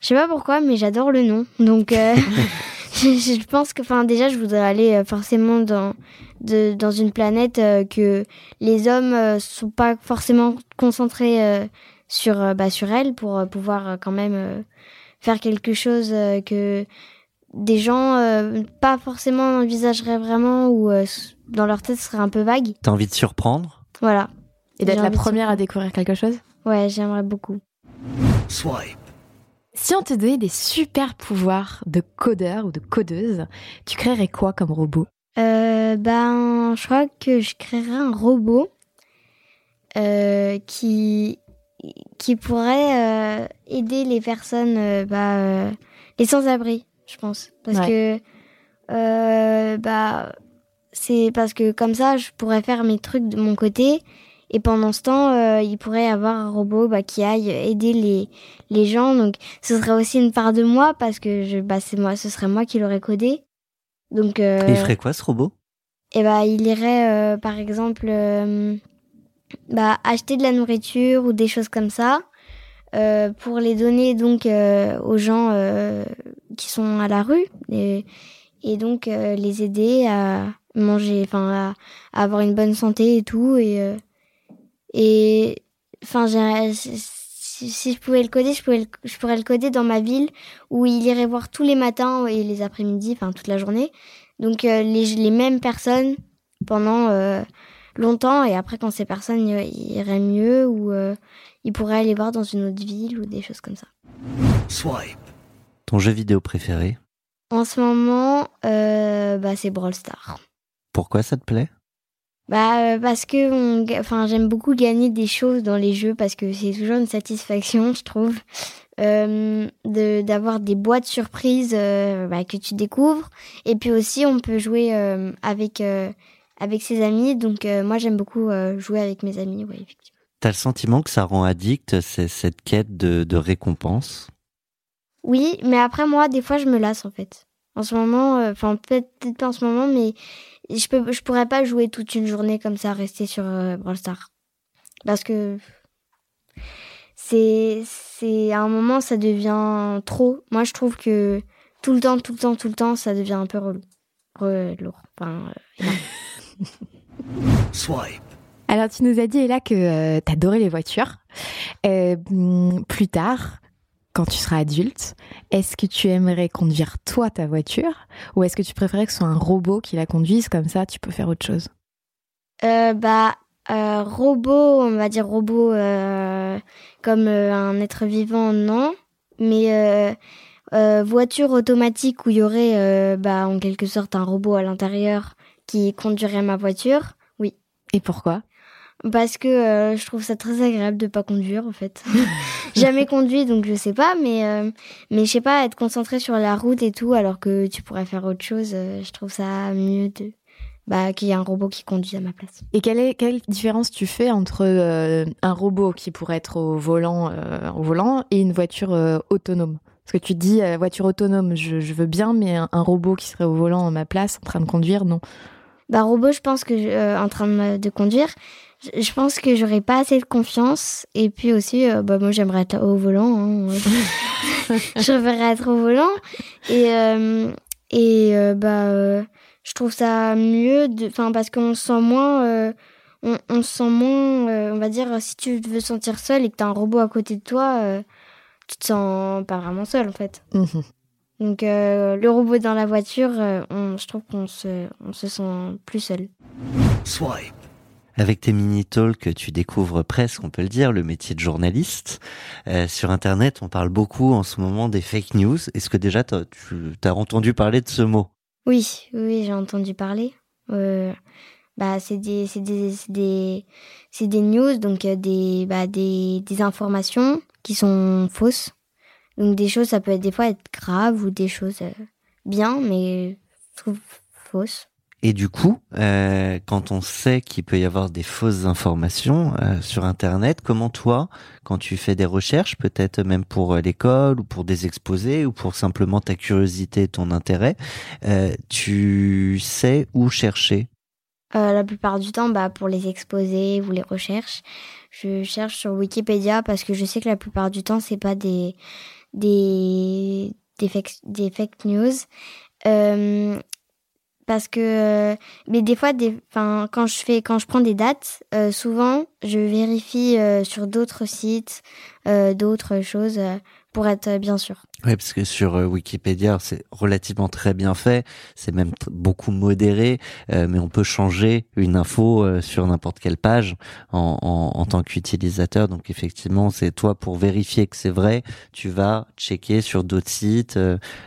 [SPEAKER 2] Je sais pas pourquoi, mais j'adore le nom. Donc, euh, je, pense que, enfin, déjà, je voudrais aller forcément dans, de, dans une planète que les hommes sont pas forcément concentrés sur, bah, sur elle pour pouvoir quand même faire quelque chose que des gens euh, pas forcément envisageraient vraiment ou euh, dans leur tête ce serait un peu vague.
[SPEAKER 10] T'as envie de surprendre?
[SPEAKER 2] Voilà.
[SPEAKER 9] Et d'être la
[SPEAKER 2] de
[SPEAKER 9] première à découvrir quelque chose?
[SPEAKER 2] Ouais, j'aimerais beaucoup.
[SPEAKER 8] Swipe.
[SPEAKER 9] Si on te donnait des super pouvoirs de codeur ou de codeuse, tu créerais quoi comme robot?
[SPEAKER 2] Euh, ben, je crois que je créerais un robot euh, qui qui pourrait euh, aider les personnes, euh, bah, euh, les sans-abri, je pense, parce que euh, bah c'est parce que comme ça, je pourrais faire mes trucs de mon côté. Et pendant ce temps, euh, il pourrait y avoir un robot bah, qui aille aider les, les gens. Donc, ce serait aussi une part de moi parce que je, bah, c'est moi, ce serait moi qui l'aurais codé. Donc, euh,
[SPEAKER 10] Et il ferait quoi ce robot?
[SPEAKER 2] Et bah, il irait, euh, par exemple, euh, bah, acheter de la nourriture ou des choses comme ça euh, pour les donner donc euh, aux gens euh, qui sont à la rue et, donc euh, les aider à manger, enfin à, avoir une bonne santé et tout et euh, et enfin si, je pouvais le coder, je pourrais le, coder dans ma ville où il irait voir tous les matins et les après-midi, enfin toute la journée. Donc euh, les, les mêmes personnes pendant longtemps et après quand ces personnes iraient mieux ou ils pourraient aller voir dans une autre ville ou des choses comme ça.
[SPEAKER 10] Ton jeu vidéo préféré
[SPEAKER 2] En ce moment, euh, bah, c'est Brawl Stars.
[SPEAKER 10] Pourquoi ça te plaît?
[SPEAKER 2] Bah euh, parce que on enfin j'aime beaucoup gagner des choses dans les jeux parce que c'est toujours une satisfaction je trouve euh, de d'avoir des boîtes surprises euh, bah, que tu découvres et puis aussi on peut jouer avec avec ses amis donc moi j'aime beaucoup jouer avec mes amis ouais effectivement.
[SPEAKER 10] T'as le sentiment que ça rend addict c'est cette quête de, de récompense?
[SPEAKER 2] Oui, mais après moi des fois je me lasse en fait. En ce moment euh, enfin peut-être peut-être pas en ce moment mais je peux je pourrais pas jouer toute une journée comme ça rester sur euh, Brawl Stars parce que c'est c'est à un moment ça devient trop. Moi je trouve que tout le temps tout le temps tout le temps ça devient un peu relou. Re- lourd. Enfin, euh, énorme.
[SPEAKER 8] Swipe.
[SPEAKER 9] Alors, tu nous as dit, Ella, que euh, t'adorais les voitures. Euh, hum, plus tard, quand tu seras adulte, est-ce que tu aimerais conduire toi ta voiture ou est-ce que tu préférais que ce soit un robot qui la conduise comme ça tu peux faire autre chose?
[SPEAKER 2] Euh, bah euh, robot, on va dire robot euh, comme un être vivant non, mais voiture automatique où il y aurait bah en quelque sorte un robot à l'intérieur qui conduirait ma voiture. Oui.
[SPEAKER 9] Et pourquoi?
[SPEAKER 2] Parce que euh, je trouve ça très agréable de pas conduire en fait. Jamais conduit donc je sais pas mais euh, mais je sais pas être concentré sur la route et tout alors que tu pourrais faire autre chose, euh, je trouve ça mieux de bah qu'il y ait un robot qui conduit à ma place.
[SPEAKER 9] Et quelle, est, quelle différence tu fais entre euh, un robot qui pourrait être au volant, au volant et une voiture autonome? Parce que tu dis voiture autonome, je, je veux bien, mais un, un robot qui serait au volant à ma place, en train de conduire, non.
[SPEAKER 2] Bah robot, je pense que je- euh, en train de conduire, je, pense que j'aurais pas assez de confiance et puis aussi euh, bah moi j'aimerais être au volant. Hein. je préférerais être au volant et euh, et euh, bah euh, je trouve ça mieux de enfin parce qu'on se sent moins euh, on, on se sent moins euh, on va dire si tu veux sentir seul et que t'as un robot à côté de toi euh, tu te sens pas vraiment seul en fait.
[SPEAKER 9] Mhm.
[SPEAKER 2] Donc euh, le robot dans la voiture, euh, on, je trouve qu'on se, on se sent plus seul.
[SPEAKER 8] Swipe.
[SPEAKER 10] Avec tes mini-talks, tu découvres presque, on peut le dire, le métier de journaliste. Euh, sur Internet, on parle beaucoup en ce moment des fake news. Est-ce que déjà t'as- tu as entendu parler de ce mot?
[SPEAKER 2] Oui, oui, j'ai entendu parler. Euh, bah, c'est des, des, des, des news, donc euh, des, bah, des, des informations qui sont fausses. Donc des choses, ça peut des fois être grave ou des choses bien, mais fausses.
[SPEAKER 10] Et du coup, euh, quand on sait qu'il peut y avoir des fausses informations euh, sur Internet, comment toi, quand tu fais des recherches, peut-être même pour euh, l'école ou pour des exposés ou pour simplement ta curiosité, ton intérêt, tu sais où chercher?
[SPEAKER 2] La plupart du temps, bah, pour les exposés ou les recherches, je cherche sur Wikipédia parce que je sais que la plupart du temps, c'est pas des des des fake, news. Parce que euh, mais des fois enfin quand je fais quand je prends des dates euh, souvent je vérifie euh, sur d'autres sites d'autres choses pour être bien sûr.
[SPEAKER 10] Oui, parce que sur Wikipédia, c'est relativement très bien fait, c'est même beaucoup modéré, mais on peut changer une info sur n'importe quelle page en, en tant qu'utilisateur. Donc effectivement, c'est toi pour vérifier que c'est vrai, tu vas checker sur d'autres sites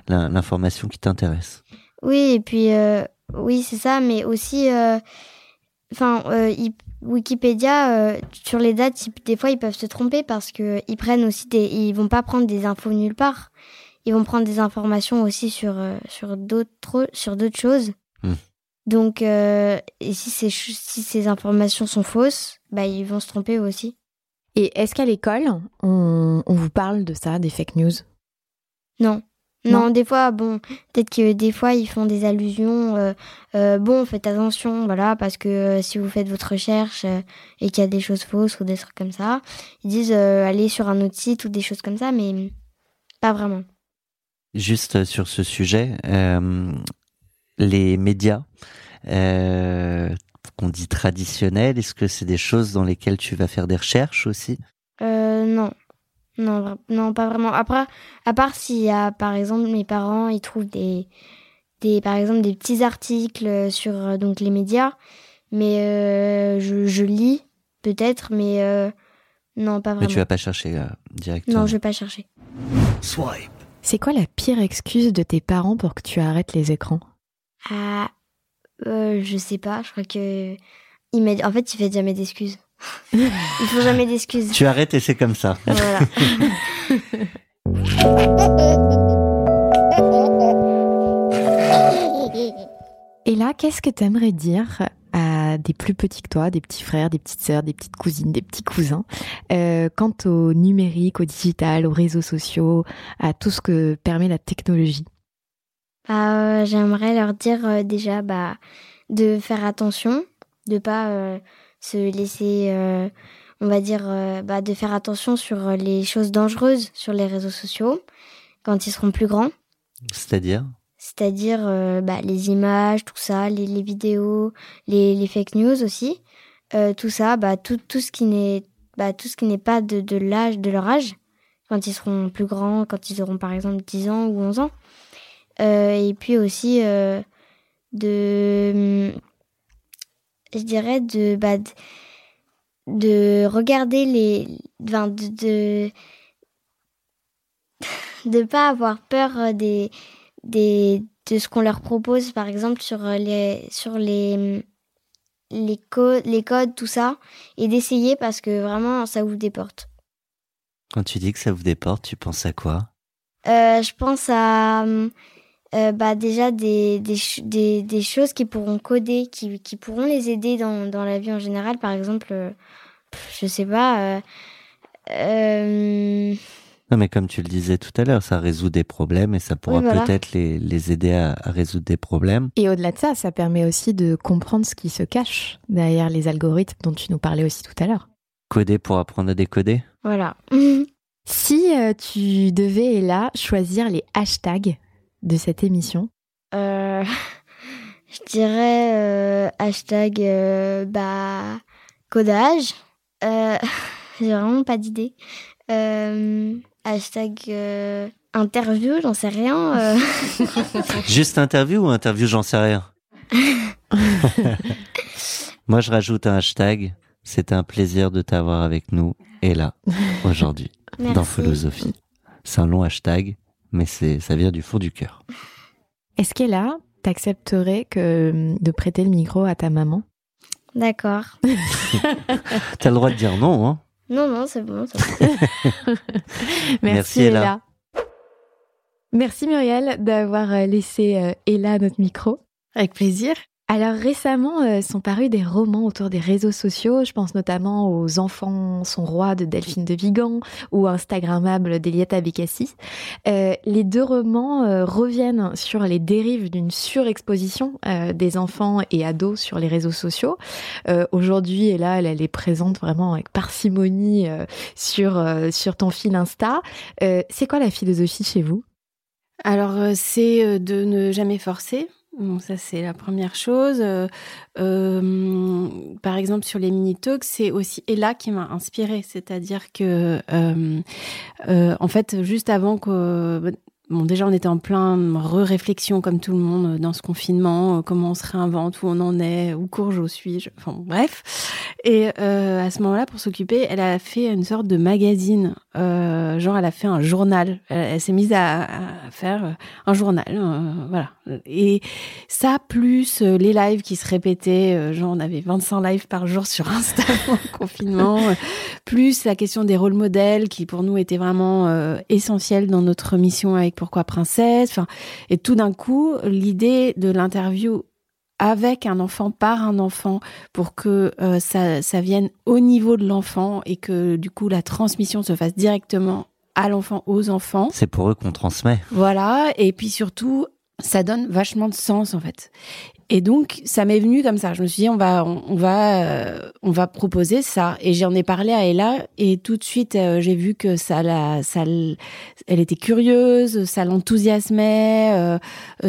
[SPEAKER 10] l'information qui t'intéresse.
[SPEAKER 2] Oui, et puis oui, c'est ça, mais aussi, enfin, il Wikipédia, euh, sur les dates, des fois, ils peuvent se tromper parce que ils prennent aussi des, ils vont pas prendre des infos nulle part. Ils vont prendre des informations aussi sur euh, sur d'autres sur d'autres choses. Hmm. Donc, euh, et si ces si ces informations sont fausses, bah ils vont se tromper aussi.
[SPEAKER 9] Et est-ce qu'à l'école, on, on vous parle de ça, des fake news?
[SPEAKER 2] Non. Non, des fois, bon, peut-être que des fois ils font des allusions. Euh, euh, bon, faites attention, voilà, parce que euh, si vous faites votre recherche et qu'il y a des choses fausses ou des trucs comme ça, ils disent allez sur un autre site ou des choses comme ça, mais pas vraiment.
[SPEAKER 10] Juste sur ce sujet, les médias qu'on dit traditionnels, est-ce que c'est des choses dans lesquelles tu vas faire des recherches aussi?
[SPEAKER 2] Non, non, pas vraiment. Après, à part s'il y a, par exemple, mes parents, ils trouvent des, des par exemple, des petits articles sur euh, donc les médias, mais euh, je, je, lis peut-être, mais euh, non, pas vraiment.
[SPEAKER 10] Mais tu vas pas chercher directement.
[SPEAKER 2] Non, je vais pas chercher.
[SPEAKER 9] Swipe. C'est quoi la pire excuse de tes parents pour que tu arrêtes les écrans?
[SPEAKER 2] Ah, je sais pas. Je crois que il en fait, il fait jamais d'excuses. Il faut jamais d'excuses.
[SPEAKER 10] Tu arrêtes et c'est comme ça. Voilà.
[SPEAKER 9] et là, qu'est-ce que tu aimerais dire à des plus petits que toi, des petits frères, des petites sœurs, des petites cousines, des petits cousins, euh, quant au numérique, au digital, aux réseaux sociaux, à tout ce que permet la technologie?
[SPEAKER 2] Bah, euh, J'aimerais leur dire euh, déjà bah, de faire attention, de pas se laisser, euh, on va dire, euh, bah, de faire attention sur les choses dangereuses sur les réseaux sociaux quand ils seront plus grands.
[SPEAKER 10] C'est-à-dire?
[SPEAKER 2] C'est-à-dire euh, bah, les images, tout ça, les, les vidéos, les, les, fake news aussi. tout ça, bah, tout, tout ce qui n'est bah, tout ce qui n'est pas de, de l'âge de leur âge quand ils seront plus grands, quand ils auront par exemple 10 ans ou 11 ans. et puis aussi de je dirais de, bah, de, regarder les, enfin, de, de, de pas avoir peur euh, des, des, de ce qu'on leur propose, par exemple sur les, sur les, les codes, les codes, tout ça, et d'essayer parce que vraiment ça vous déporte.
[SPEAKER 10] Quand tu dis que ça vous déporte, tu penses à quoi?
[SPEAKER 2] Euh, Je pense à euh, bah déjà des, des, des, choses qui pourront coder, qui, qui pourront les aider dans, dans la vie en général. Par exemple, euh, je sais pas.
[SPEAKER 10] Euh, non, mais comme tu le disais tout à l'heure, ça résout des problèmes et ça pourra peut-être les, les aider à, à, résoudre des problèmes.
[SPEAKER 9] Et au-delà de ça, ça permet aussi de comprendre ce qui se cache derrière les algorithmes dont tu nous parlais aussi tout à l'heure.
[SPEAKER 10] Coder pour apprendre à décoder
[SPEAKER 2] Voilà.
[SPEAKER 9] si tu devais, là, choisir les hashtags de cette émission
[SPEAKER 2] euh, Je dirais euh, hashtag euh, bah, codage. J'ai vraiment pas d'idée. hashtag interview, j'en sais rien.
[SPEAKER 10] Juste interview ou interview, j'en sais rien? Moi, je rajoute un hashtag. C'est un plaisir de t'avoir avec nous et là, aujourd'hui, dans Philosophie. C'est un long hashtag mais c'est ça vient du fond du cœur.
[SPEAKER 9] Est-ce qu'elle a t'accepterais que de prêter le micro à ta maman?
[SPEAKER 2] D'accord.
[SPEAKER 10] T'as le droit de dire non, hein?
[SPEAKER 2] Non, non, c'est bon.
[SPEAKER 9] Merci, Merci Ella. Merci Muriel d'avoir euh, laissé euh, Ella notre micro.
[SPEAKER 12] Avec plaisir.
[SPEAKER 9] Alors récemment euh, sont parus des romans autour des réseaux sociaux. Je pense notamment aux Enfants sont rois de Delphine de Vigan ou Instagrammable d'Eliette Abécassis. Euh, les deux romans euh, reviennent sur les dérives d'une surexposition des enfants et ados sur les réseaux sociaux. Aujourd'hui, et là, elle, est présente vraiment avec parcimonie sur sur ton fil Insta. C'est quoi la philosophie chez vous?
[SPEAKER 12] Alors c'est de ne jamais forcer Ça c'est la première chose. Euh, euh, par exemple sur les mini talks, c'est aussi Ella qui m'a inspirée, c'est-à-dire que euh, en fait juste avant que Bon, déjà, on était en plein re-réflexion, comme tout le monde, dans ce confinement, comment on se réinvente, où on en est, où cours je suis, enfin bref. Et euh, à ce moment-là, pour s'occuper, elle a fait une sorte de magazine, euh, genre elle a fait un journal. Elle, s'est mise à, faire un journal, euh, voilà. Et ça, plus euh, les lives qui se répétaient, euh, genre on avait 25 lives par jour sur Insta en confinement, plus la question des rôles modèles qui pour nous était vraiment essentielle dans notre mission avec Pourquoi Princesse. Enfin, et tout d'un coup, l'idée de l'interview avec un enfant, par un enfant, pour que euh, ça, ça vienne au niveau de l'enfant et que du coup la transmission se fasse directement à l'enfant, aux enfants.
[SPEAKER 10] C'est pour eux qu'on transmet.
[SPEAKER 12] Voilà, et puis surtout, ça donne vachement de sens en fait. Et donc, ça m'est venu comme ça. Je me suis dit, on va, on, va, euh, on va proposer ça. Et j'en ai parlé à Ella, et tout de suite, euh, j'ai vu que ça, la, ça, elle était curieuse, ça l'enthousiasmait. Euh,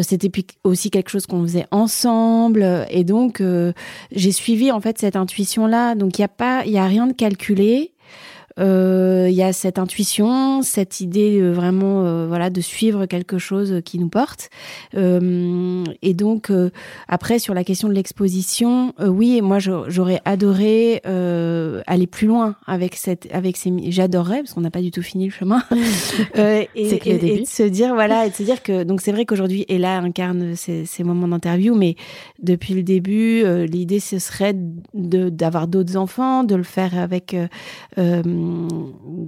[SPEAKER 12] C'était aussi quelque chose qu'on faisait ensemble. Et donc, j'ai suivi en fait cette intuition-là. Donc, il y a pas, il y a rien de calculé. Euh, il y a cette intuition, cette idée euh, vraiment euh, voilà de suivre quelque chose qui nous porte. et donc après sur la question de l'exposition, oui, moi j'aurais adoré aller plus loin avec cette avec ces j'adorerais parce qu'on n'a pas du tout fini le chemin.
[SPEAKER 9] et, et,
[SPEAKER 12] de se dire voilà et de se dire que donc c'est vrai qu'aujourd'hui Ella incarne ces, ces moments d'interview, mais depuis le début l'idée ce serait de d'avoir d'autres enfants, de le faire avec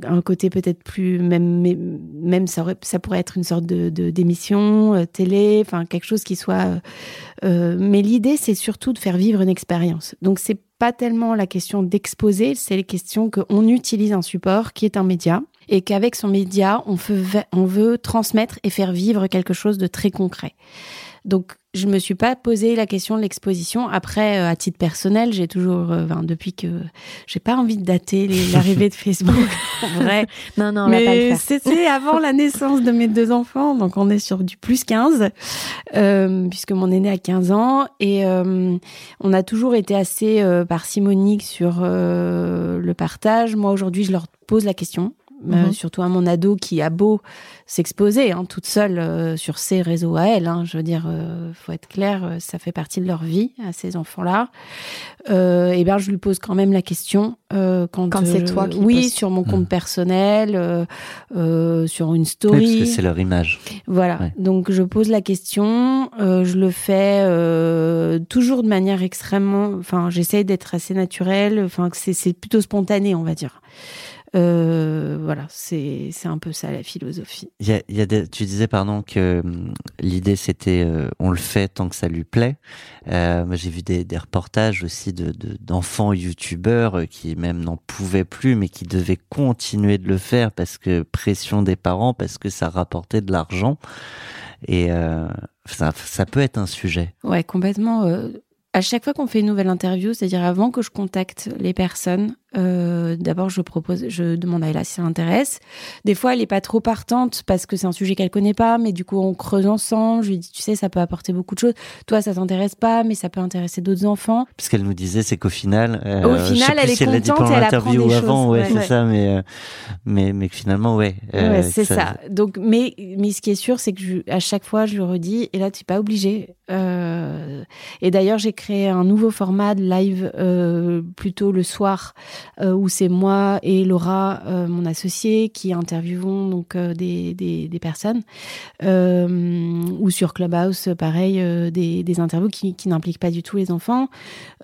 [SPEAKER 12] un côté peut-être plus même même ça pourrait être une sorte de d'émission euh, télé enfin quelque chose qui soit euh, euh, mais l'idée c'est surtout de faire vivre une expérience. Donc c'est pas tellement la question d'exposer c'est la question qu'on utilise un support qui est un média et qu'avec son média on veut on veut transmettre et faire vivre quelque chose de très concret donc je me suis pas posé la question de l'exposition. Après, euh, à titre personnel, j'ai toujours, euh, depuis que j'ai pas envie de dater l'arrivée de Facebook. en vrai.
[SPEAKER 9] Non, non,
[SPEAKER 12] mais c'était avant la naissance de mes deux enfants, donc on est sur du plus 15, euh, puisque mon aîné a 15 ans et on a toujours été assez parcimonique sur le partage. Moi aujourd'hui, je leur pose la question. Mhm. surtout à mon ado qui a beau s'exposer hein, toute seule euh, sur ses réseaux à elle. Hein, je veux dire, euh, faut être clair, euh, ça fait partie de leur vie à ces enfants-là. et bien, je lui pose quand même la question quand,
[SPEAKER 9] quand c'est toi qui
[SPEAKER 12] oui sur mon compte mhm. personnel, sur une story.
[SPEAKER 10] parce que c'est leur image.
[SPEAKER 12] Voilà. Donc je pose la question, je le fais toujours de manière extrêmement. Enfin, j'essaye d'être assez naturelle. Enfin, c'est plutôt spontané, on va dire. Euh, voilà, c'est un peu ça la philosophie.
[SPEAKER 10] Il y a, y a des, tu disais pardon que hum, l'idée c'était euh, on le fait tant que ça lui plaît. Euh, j'ai vu des, des, reportages aussi de d'enfants youtubeurs euh, qui même n'en pouvaient plus mais qui devaient continuer de le faire parce que pression des parents parce que ça rapportait de l'argent et euh, ça, ça peut être un sujet.
[SPEAKER 12] Ouais, complètement. à chaque fois qu'on fait une nouvelle interview, c'est-à-dire avant que je contacte les personnes, euh, D'abord, je propose, je demande à Ella si ça l'intéresse. Des fois, elle est pas trop partante parce que c'est un sujet qu'elle connaît pas, mais du coup, on creuse ensemble. Je lui dis, tu sais, ça peut apporter beaucoup de choses. Toi, ça t'intéresse pas, mais ça peut intéresser d'autres enfants.
[SPEAKER 10] Ce qu'elle nous disait, c'est qu'au final,
[SPEAKER 12] euh, au final, elle est si contente, elle, apprend des
[SPEAKER 10] avant,
[SPEAKER 12] ouais,
[SPEAKER 10] c'est ça, mais, euh, mais, mais finalement, ouais.
[SPEAKER 12] Euh, c'est ça... Donc, mais, mais ce qui est sûr, c'est que je, à chaque fois, je lui redis, et là, tu n'es pas obligé. et d'ailleurs, j'ai créé un nouveau format de live plutôt le soir où c'est moi et Laura, euh, mon associé, qui interviewons donc euh, des, des, personnes, ou sur Clubhouse, pareil, des, des, interviews qui, qui n'impliquent pas du tout les enfants.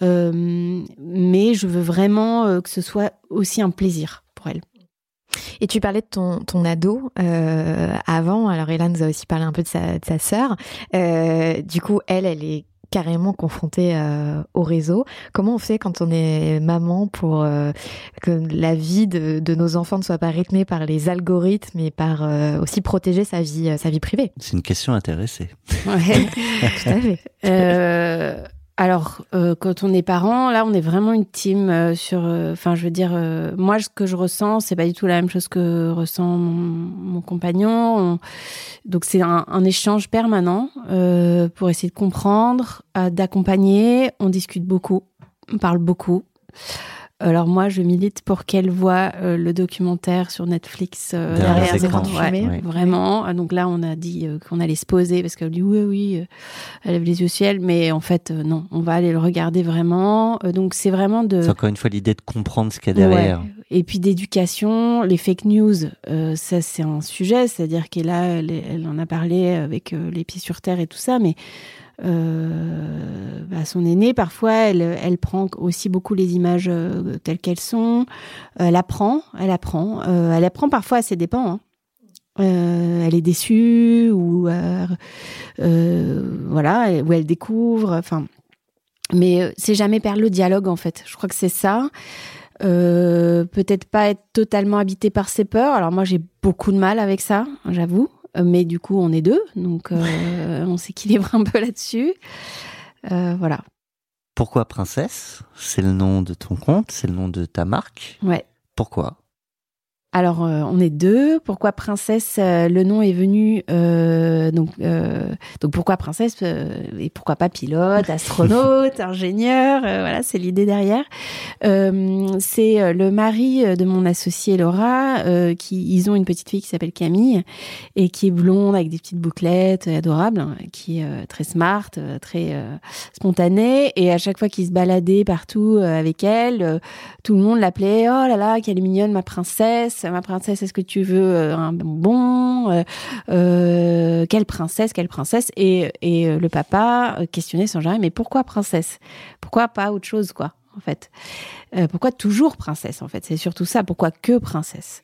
[SPEAKER 12] mais je veux vraiment que ce soit aussi un plaisir pour elle.
[SPEAKER 9] Et tu parlais de ton, ton ado euh, avant. Alors, Ella nous a aussi parlé un peu de sa, de sa sœur. Euh, du coup, elle, elle est carrément confronté euh, au réseau. Comment on fait quand on est maman pour euh, que la vie de, de, nos enfants ne soit pas rythmée par les algorithmes et par euh, aussi protéger sa vie, sa vie privée?
[SPEAKER 10] C'est une question intéressée.
[SPEAKER 12] Ouais, tout à fait. Alors, euh, quand on est parent, là, on est vraiment une team euh, sur. euh, Enfin, je veux dire, euh, moi, ce que je ressens, c'est pas du tout la même chose que ressent mon, mon compagnon. On- Donc, c'est un, un échange permanent euh, pour essayer de comprendre, d'accompagner. On discute beaucoup, on parle beaucoup. Alors moi, je milite pour qu'elle voit euh, le documentaire sur Netflix euh,
[SPEAKER 10] Derrière les écrans.
[SPEAKER 12] Ouais. Vraiment. Ah, Donc là, on a dit euh, qu'on allait se poser parce qu'elle dit oui, oui, elle lève les yeux au ciel, mais en fait, non, on va aller le regarder vraiment. Donc c'est vraiment de
[SPEAKER 10] C'est encore une fois l'idée de comprendre ce qu'il y a derrière.
[SPEAKER 12] Ouais. Et puis d'éducation, les fake news, ça c'est un sujet, c'est-à-dire qu'elle elle, elle en a parlé avec les pieds sur terre et tout ça, mais euh, bah, son aînée, parfois, elle, prend aussi beaucoup les images euh, telles qu'elles sont. Elle apprend, elle apprend, euh, elle apprend parfois à ses dépens. hein. Euh, elle est déçue ou euh, euh, voilà, elle découvre. Enfin, mais euh, c'est jamais perdre le dialogue en fait. Je crois que c'est ça. Euh, peut-être pas être totalement habité par ses peurs. Alors moi j'ai beaucoup de mal avec ça, j'avoue. Euh, Mais du coup on est deux, donc euh, on s'équilibre un peu là-dessus. Euh, voilà.
[SPEAKER 10] Pourquoi Princesse? C'est le nom de ton compte, c'est le nom de ta marque?
[SPEAKER 12] Ouais.
[SPEAKER 10] Pourquoi?
[SPEAKER 12] Alors, euh, on est deux. Pourquoi princesse euh, Le nom est venu. euh, donc, euh, donc pourquoi princesse euh, et pourquoi pas pilote, astronaute, ingénieur euh, Voilà, c'est l'idée derrière. Euh, c'est le mari de mon associé Laura. euh, qui ils ont une petite fille qui s'appelle Camille et qui est blonde avec des petites bouclettes, adorable, hein, qui est très smart, très spontanée. Et à chaque fois qu'ils se baladaient partout avec elle, tout le monde l'appelait oh là là qu'elle est mignonne ma princesse ma princesse est-ce que tu veux euh, un bonbon Euh, euh, quelle princesse quelle princesse? Et, et le papa questionnait sans jamais mais pourquoi princesse? Pourquoi pas autre chose quoi en fait? Pourquoi toujours princesse en fait? C'est surtout ça pourquoi que princesse?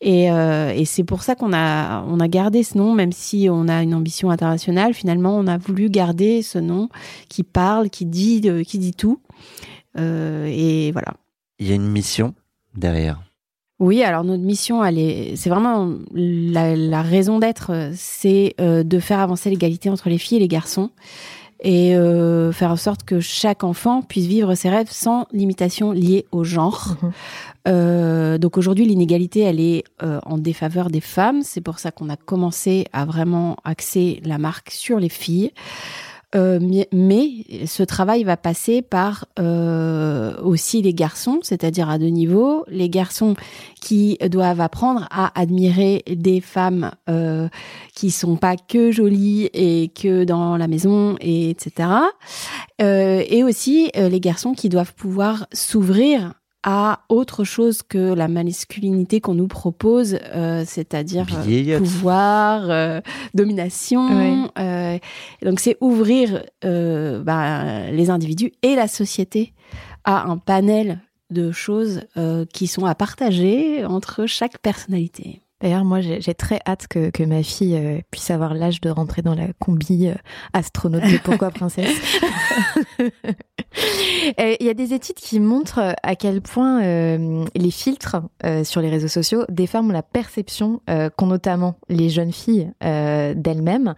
[SPEAKER 12] Et, et c'est pour ça qu'on a on a gardé ce nom même si on a une ambition internationale. Finalement on a voulu garder ce nom qui parle qui dit qui dit tout. Et voilà.
[SPEAKER 10] Il y a une mission derrière.
[SPEAKER 12] Oui, alors notre mission, elle est, c'est vraiment la, la raison d'être, euh, c'est euh, de faire avancer l'égalité entre les filles et les garçons et euh, faire en sorte que chaque enfant puisse vivre ses rêves sans limitation liée au genre. Euh, donc aujourd'hui, l'inégalité, elle est euh, en défaveur des femmes. C'est pour ça qu'on a commencé à vraiment axer la marque sur les filles. Euh, mais, ce travail va passer par euh, aussi les garçons, c'est-à-dire à deux niveaux. Les garçons qui doivent apprendre à admirer des femmes euh, qui sont pas que jolies et que dans la maison, et etc. Euh, et aussi euh, les garçons qui doivent pouvoir s'ouvrir à autre chose que la masculinité qu'on nous propose, euh, c'est-à-dire euh, pouvoir, euh, domination.
[SPEAKER 9] Ouais.
[SPEAKER 12] euh, donc c'est ouvrir euh, bah, les individus et la société à un panel de choses euh, qui sont à partager entre chaque personnalité.
[SPEAKER 9] D'ailleurs, moi, j'ai très hâte que, que ma fille euh, puisse avoir l'âge de rentrer dans la combi euh, astronaute de Pourquoi Princesse. Euh, Il y a des études qui montrent à quel point euh, les filtres euh, sur les réseaux sociaux déforment la perception euh, qu'ont notamment les jeunes filles d'elles-mêmes.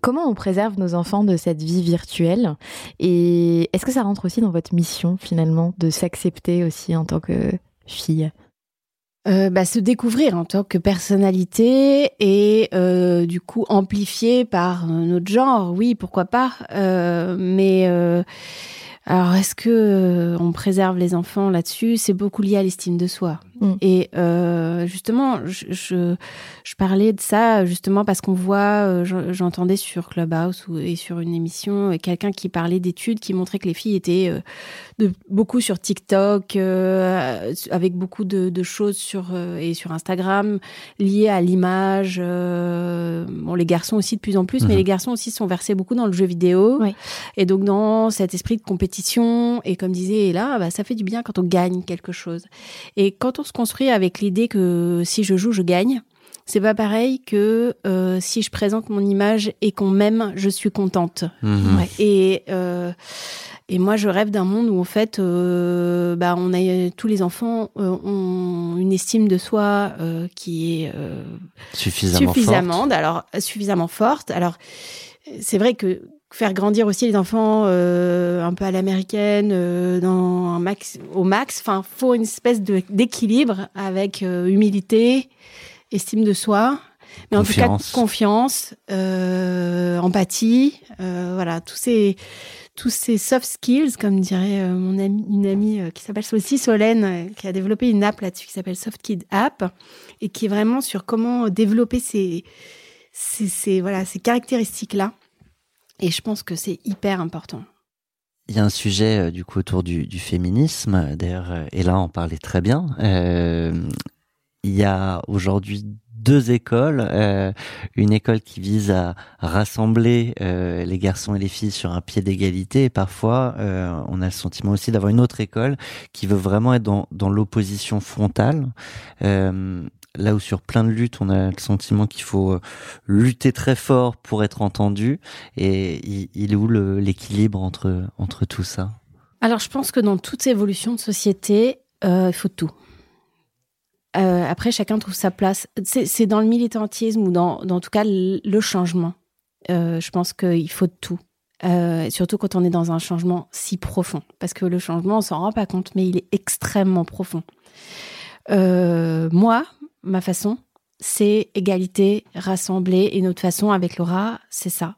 [SPEAKER 9] Comment on préserve nos enfants de cette vie virtuelle? Et est-ce que ça rentre aussi dans votre mission, finalement, de s'accepter aussi en tant que fille?
[SPEAKER 12] Euh, bah, se découvrir en tant que personnalité et euh, du coup amplifié par notre genre, oui, pourquoi pas. Euh, mais euh, alors, est-ce que euh, on préserve les enfants là-dessus? C'est beaucoup lié à l'estime de soi.
[SPEAKER 9] Mm.
[SPEAKER 12] Et euh, justement, je, je, je parlais de ça justement parce qu'on voit, euh, j'en- j'entendais sur Clubhouse ou, et sur une émission euh, quelqu'un qui parlait d'études qui montrait que les filles étaient euh, de, beaucoup sur TikTok, euh, avec beaucoup de, de choses sur euh, et sur Instagram liées à l'image. euh, bon, les garçons aussi de plus en plus, mais
[SPEAKER 10] Mhm.
[SPEAKER 12] les garçons aussi sont versés beaucoup dans le jeu vidéo
[SPEAKER 9] Oui.
[SPEAKER 12] et donc dans cet esprit de compétition. Et comme disait là, bah, ça fait du bien quand on gagne quelque chose. Et quand on se construit avec l'idée que si je joue, je gagne. C'est pas pareil que euh, si je présente mon image et qu'on m'aime, je suis contente.
[SPEAKER 10] Mhm.
[SPEAKER 12] Ouais. Et euh, et moi, je rêve d'un monde où en fait, euh, bah, on a tous les enfants euh, ont une estime de soi euh, qui est euh,
[SPEAKER 10] Suffisamment,
[SPEAKER 12] suffisamment,
[SPEAKER 10] forte.
[SPEAKER 12] alors suffisamment forte. Alors c'est vrai que faire grandir aussi les enfants euh, un peu à l'américaine, euh, dans un max, au max. Enfin, faut une espèce d'équilibre avec euh, humilité, estime de soi, mais en tout
[SPEAKER 10] Confiance.
[SPEAKER 12] cas confiance, empathie, voilà, tous ces tous ces soft skills, comme dirait mon ami, une amie qui s'appelle aussi Solène, qui a développé une app là-dessus qui s'appelle Soft Kid App et qui est vraiment sur comment développer ces ces, ces voilà ces caractéristiques là. Et je pense que c'est hyper important.
[SPEAKER 10] Il y a un sujet euh, du coup autour du, féminisme. D'ailleurs, et là on parlait très bien. Euh, il y a aujourd'hui deux écoles. euh, une école qui vise à rassembler les garçons et les filles sur un pied d'égalité. Et parfois, on a le sentiment aussi d'avoir une autre école qui veut vraiment être dans l'opposition frontale. Là où sur plein de luttes, on a le sentiment qu'il faut euh, lutter très fort pour être entendu. Et il, est où l'équilibre entre, entre tout ça?
[SPEAKER 12] Alors je pense que dans toute évolution de société, euh, il faut tout. Euh, après, chacun trouve sa place. C'est dans le militantisme ou dans, dans en tout cas le changement. Je pense qu'il faut tout. Surtout quand on est dans un changement si profond. Parce que le changement, on s'en rend pas compte, mais il est extrêmement profond. Moi, ma façon, c'est égalité, rassembler. Et notre façon avec Laura, c'est ça.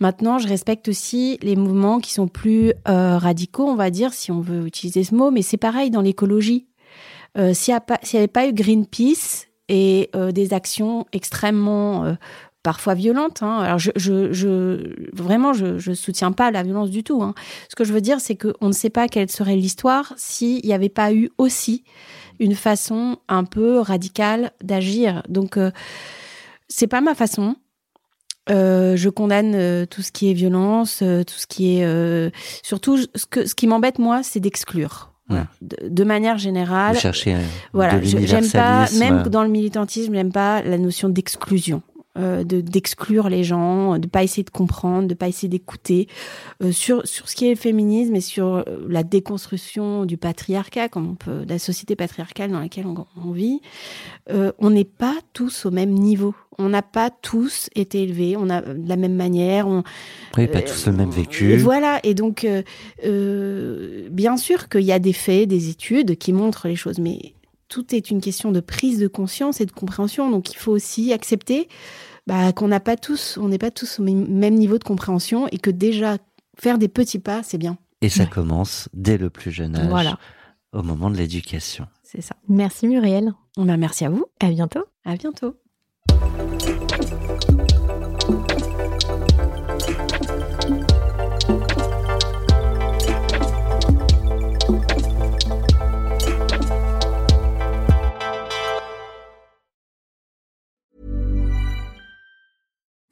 [SPEAKER 12] Maintenant, je respecte aussi les mouvements qui sont plus euh, radicaux, on va dire, si on veut utiliser ce mot. Mais c'est pareil dans l'écologie. Euh, S'il n'y avait pas eu Greenpeace et euh, des actions extrêmement parfois violentes, hein, alors je, vraiment je, je soutiens pas la violence du tout. Hein. Ce que je veux dire, c'est qu'on ne sait pas quelle serait l'histoire s'il n'y avait pas eu aussi une façon un peu radicale d'agir. Donc euh, c'est pas ma façon. Euh, je condamne euh, tout ce qui est violence, euh, tout ce qui est surtout ce que ce qui m'embête moi, c'est d'exclure. Voilà. De, de manière générale,
[SPEAKER 10] Vous cherchez,
[SPEAKER 12] voilà, j'aime pas, même dans le militantisme, j'aime pas la notion d'exclusion. Euh, de d'exclure les gens, de pas essayer de comprendre, de pas essayer d'écouter euh, sur sur ce qui est le féminisme et sur euh, la déconstruction du patriarcat, comme on peut, de la société patriarcale dans laquelle on, on vit. Euh, on n'est pas tous au même niveau. On n'a pas tous été élevés, on a de la même manière. On,
[SPEAKER 10] Oui, pas tous le même vécu.
[SPEAKER 12] et voilà, et donc, bien sûr qu'il y a des faits, des études qui montrent les choses, mais tout est une question de prise de conscience et de compréhension. Donc, il faut aussi accepter bah, qu'on n'a pas tous, on n'est pas tous au même niveau de compréhension et que déjà faire des petits pas, c'est bien.
[SPEAKER 10] Et ça commence dès le plus jeune âge,
[SPEAKER 12] Voilà.
[SPEAKER 10] au moment de l'éducation.
[SPEAKER 12] C'est ça.
[SPEAKER 9] Merci Muriel.
[SPEAKER 12] Bah, merci à vous.
[SPEAKER 9] À bientôt.
[SPEAKER 12] À bientôt.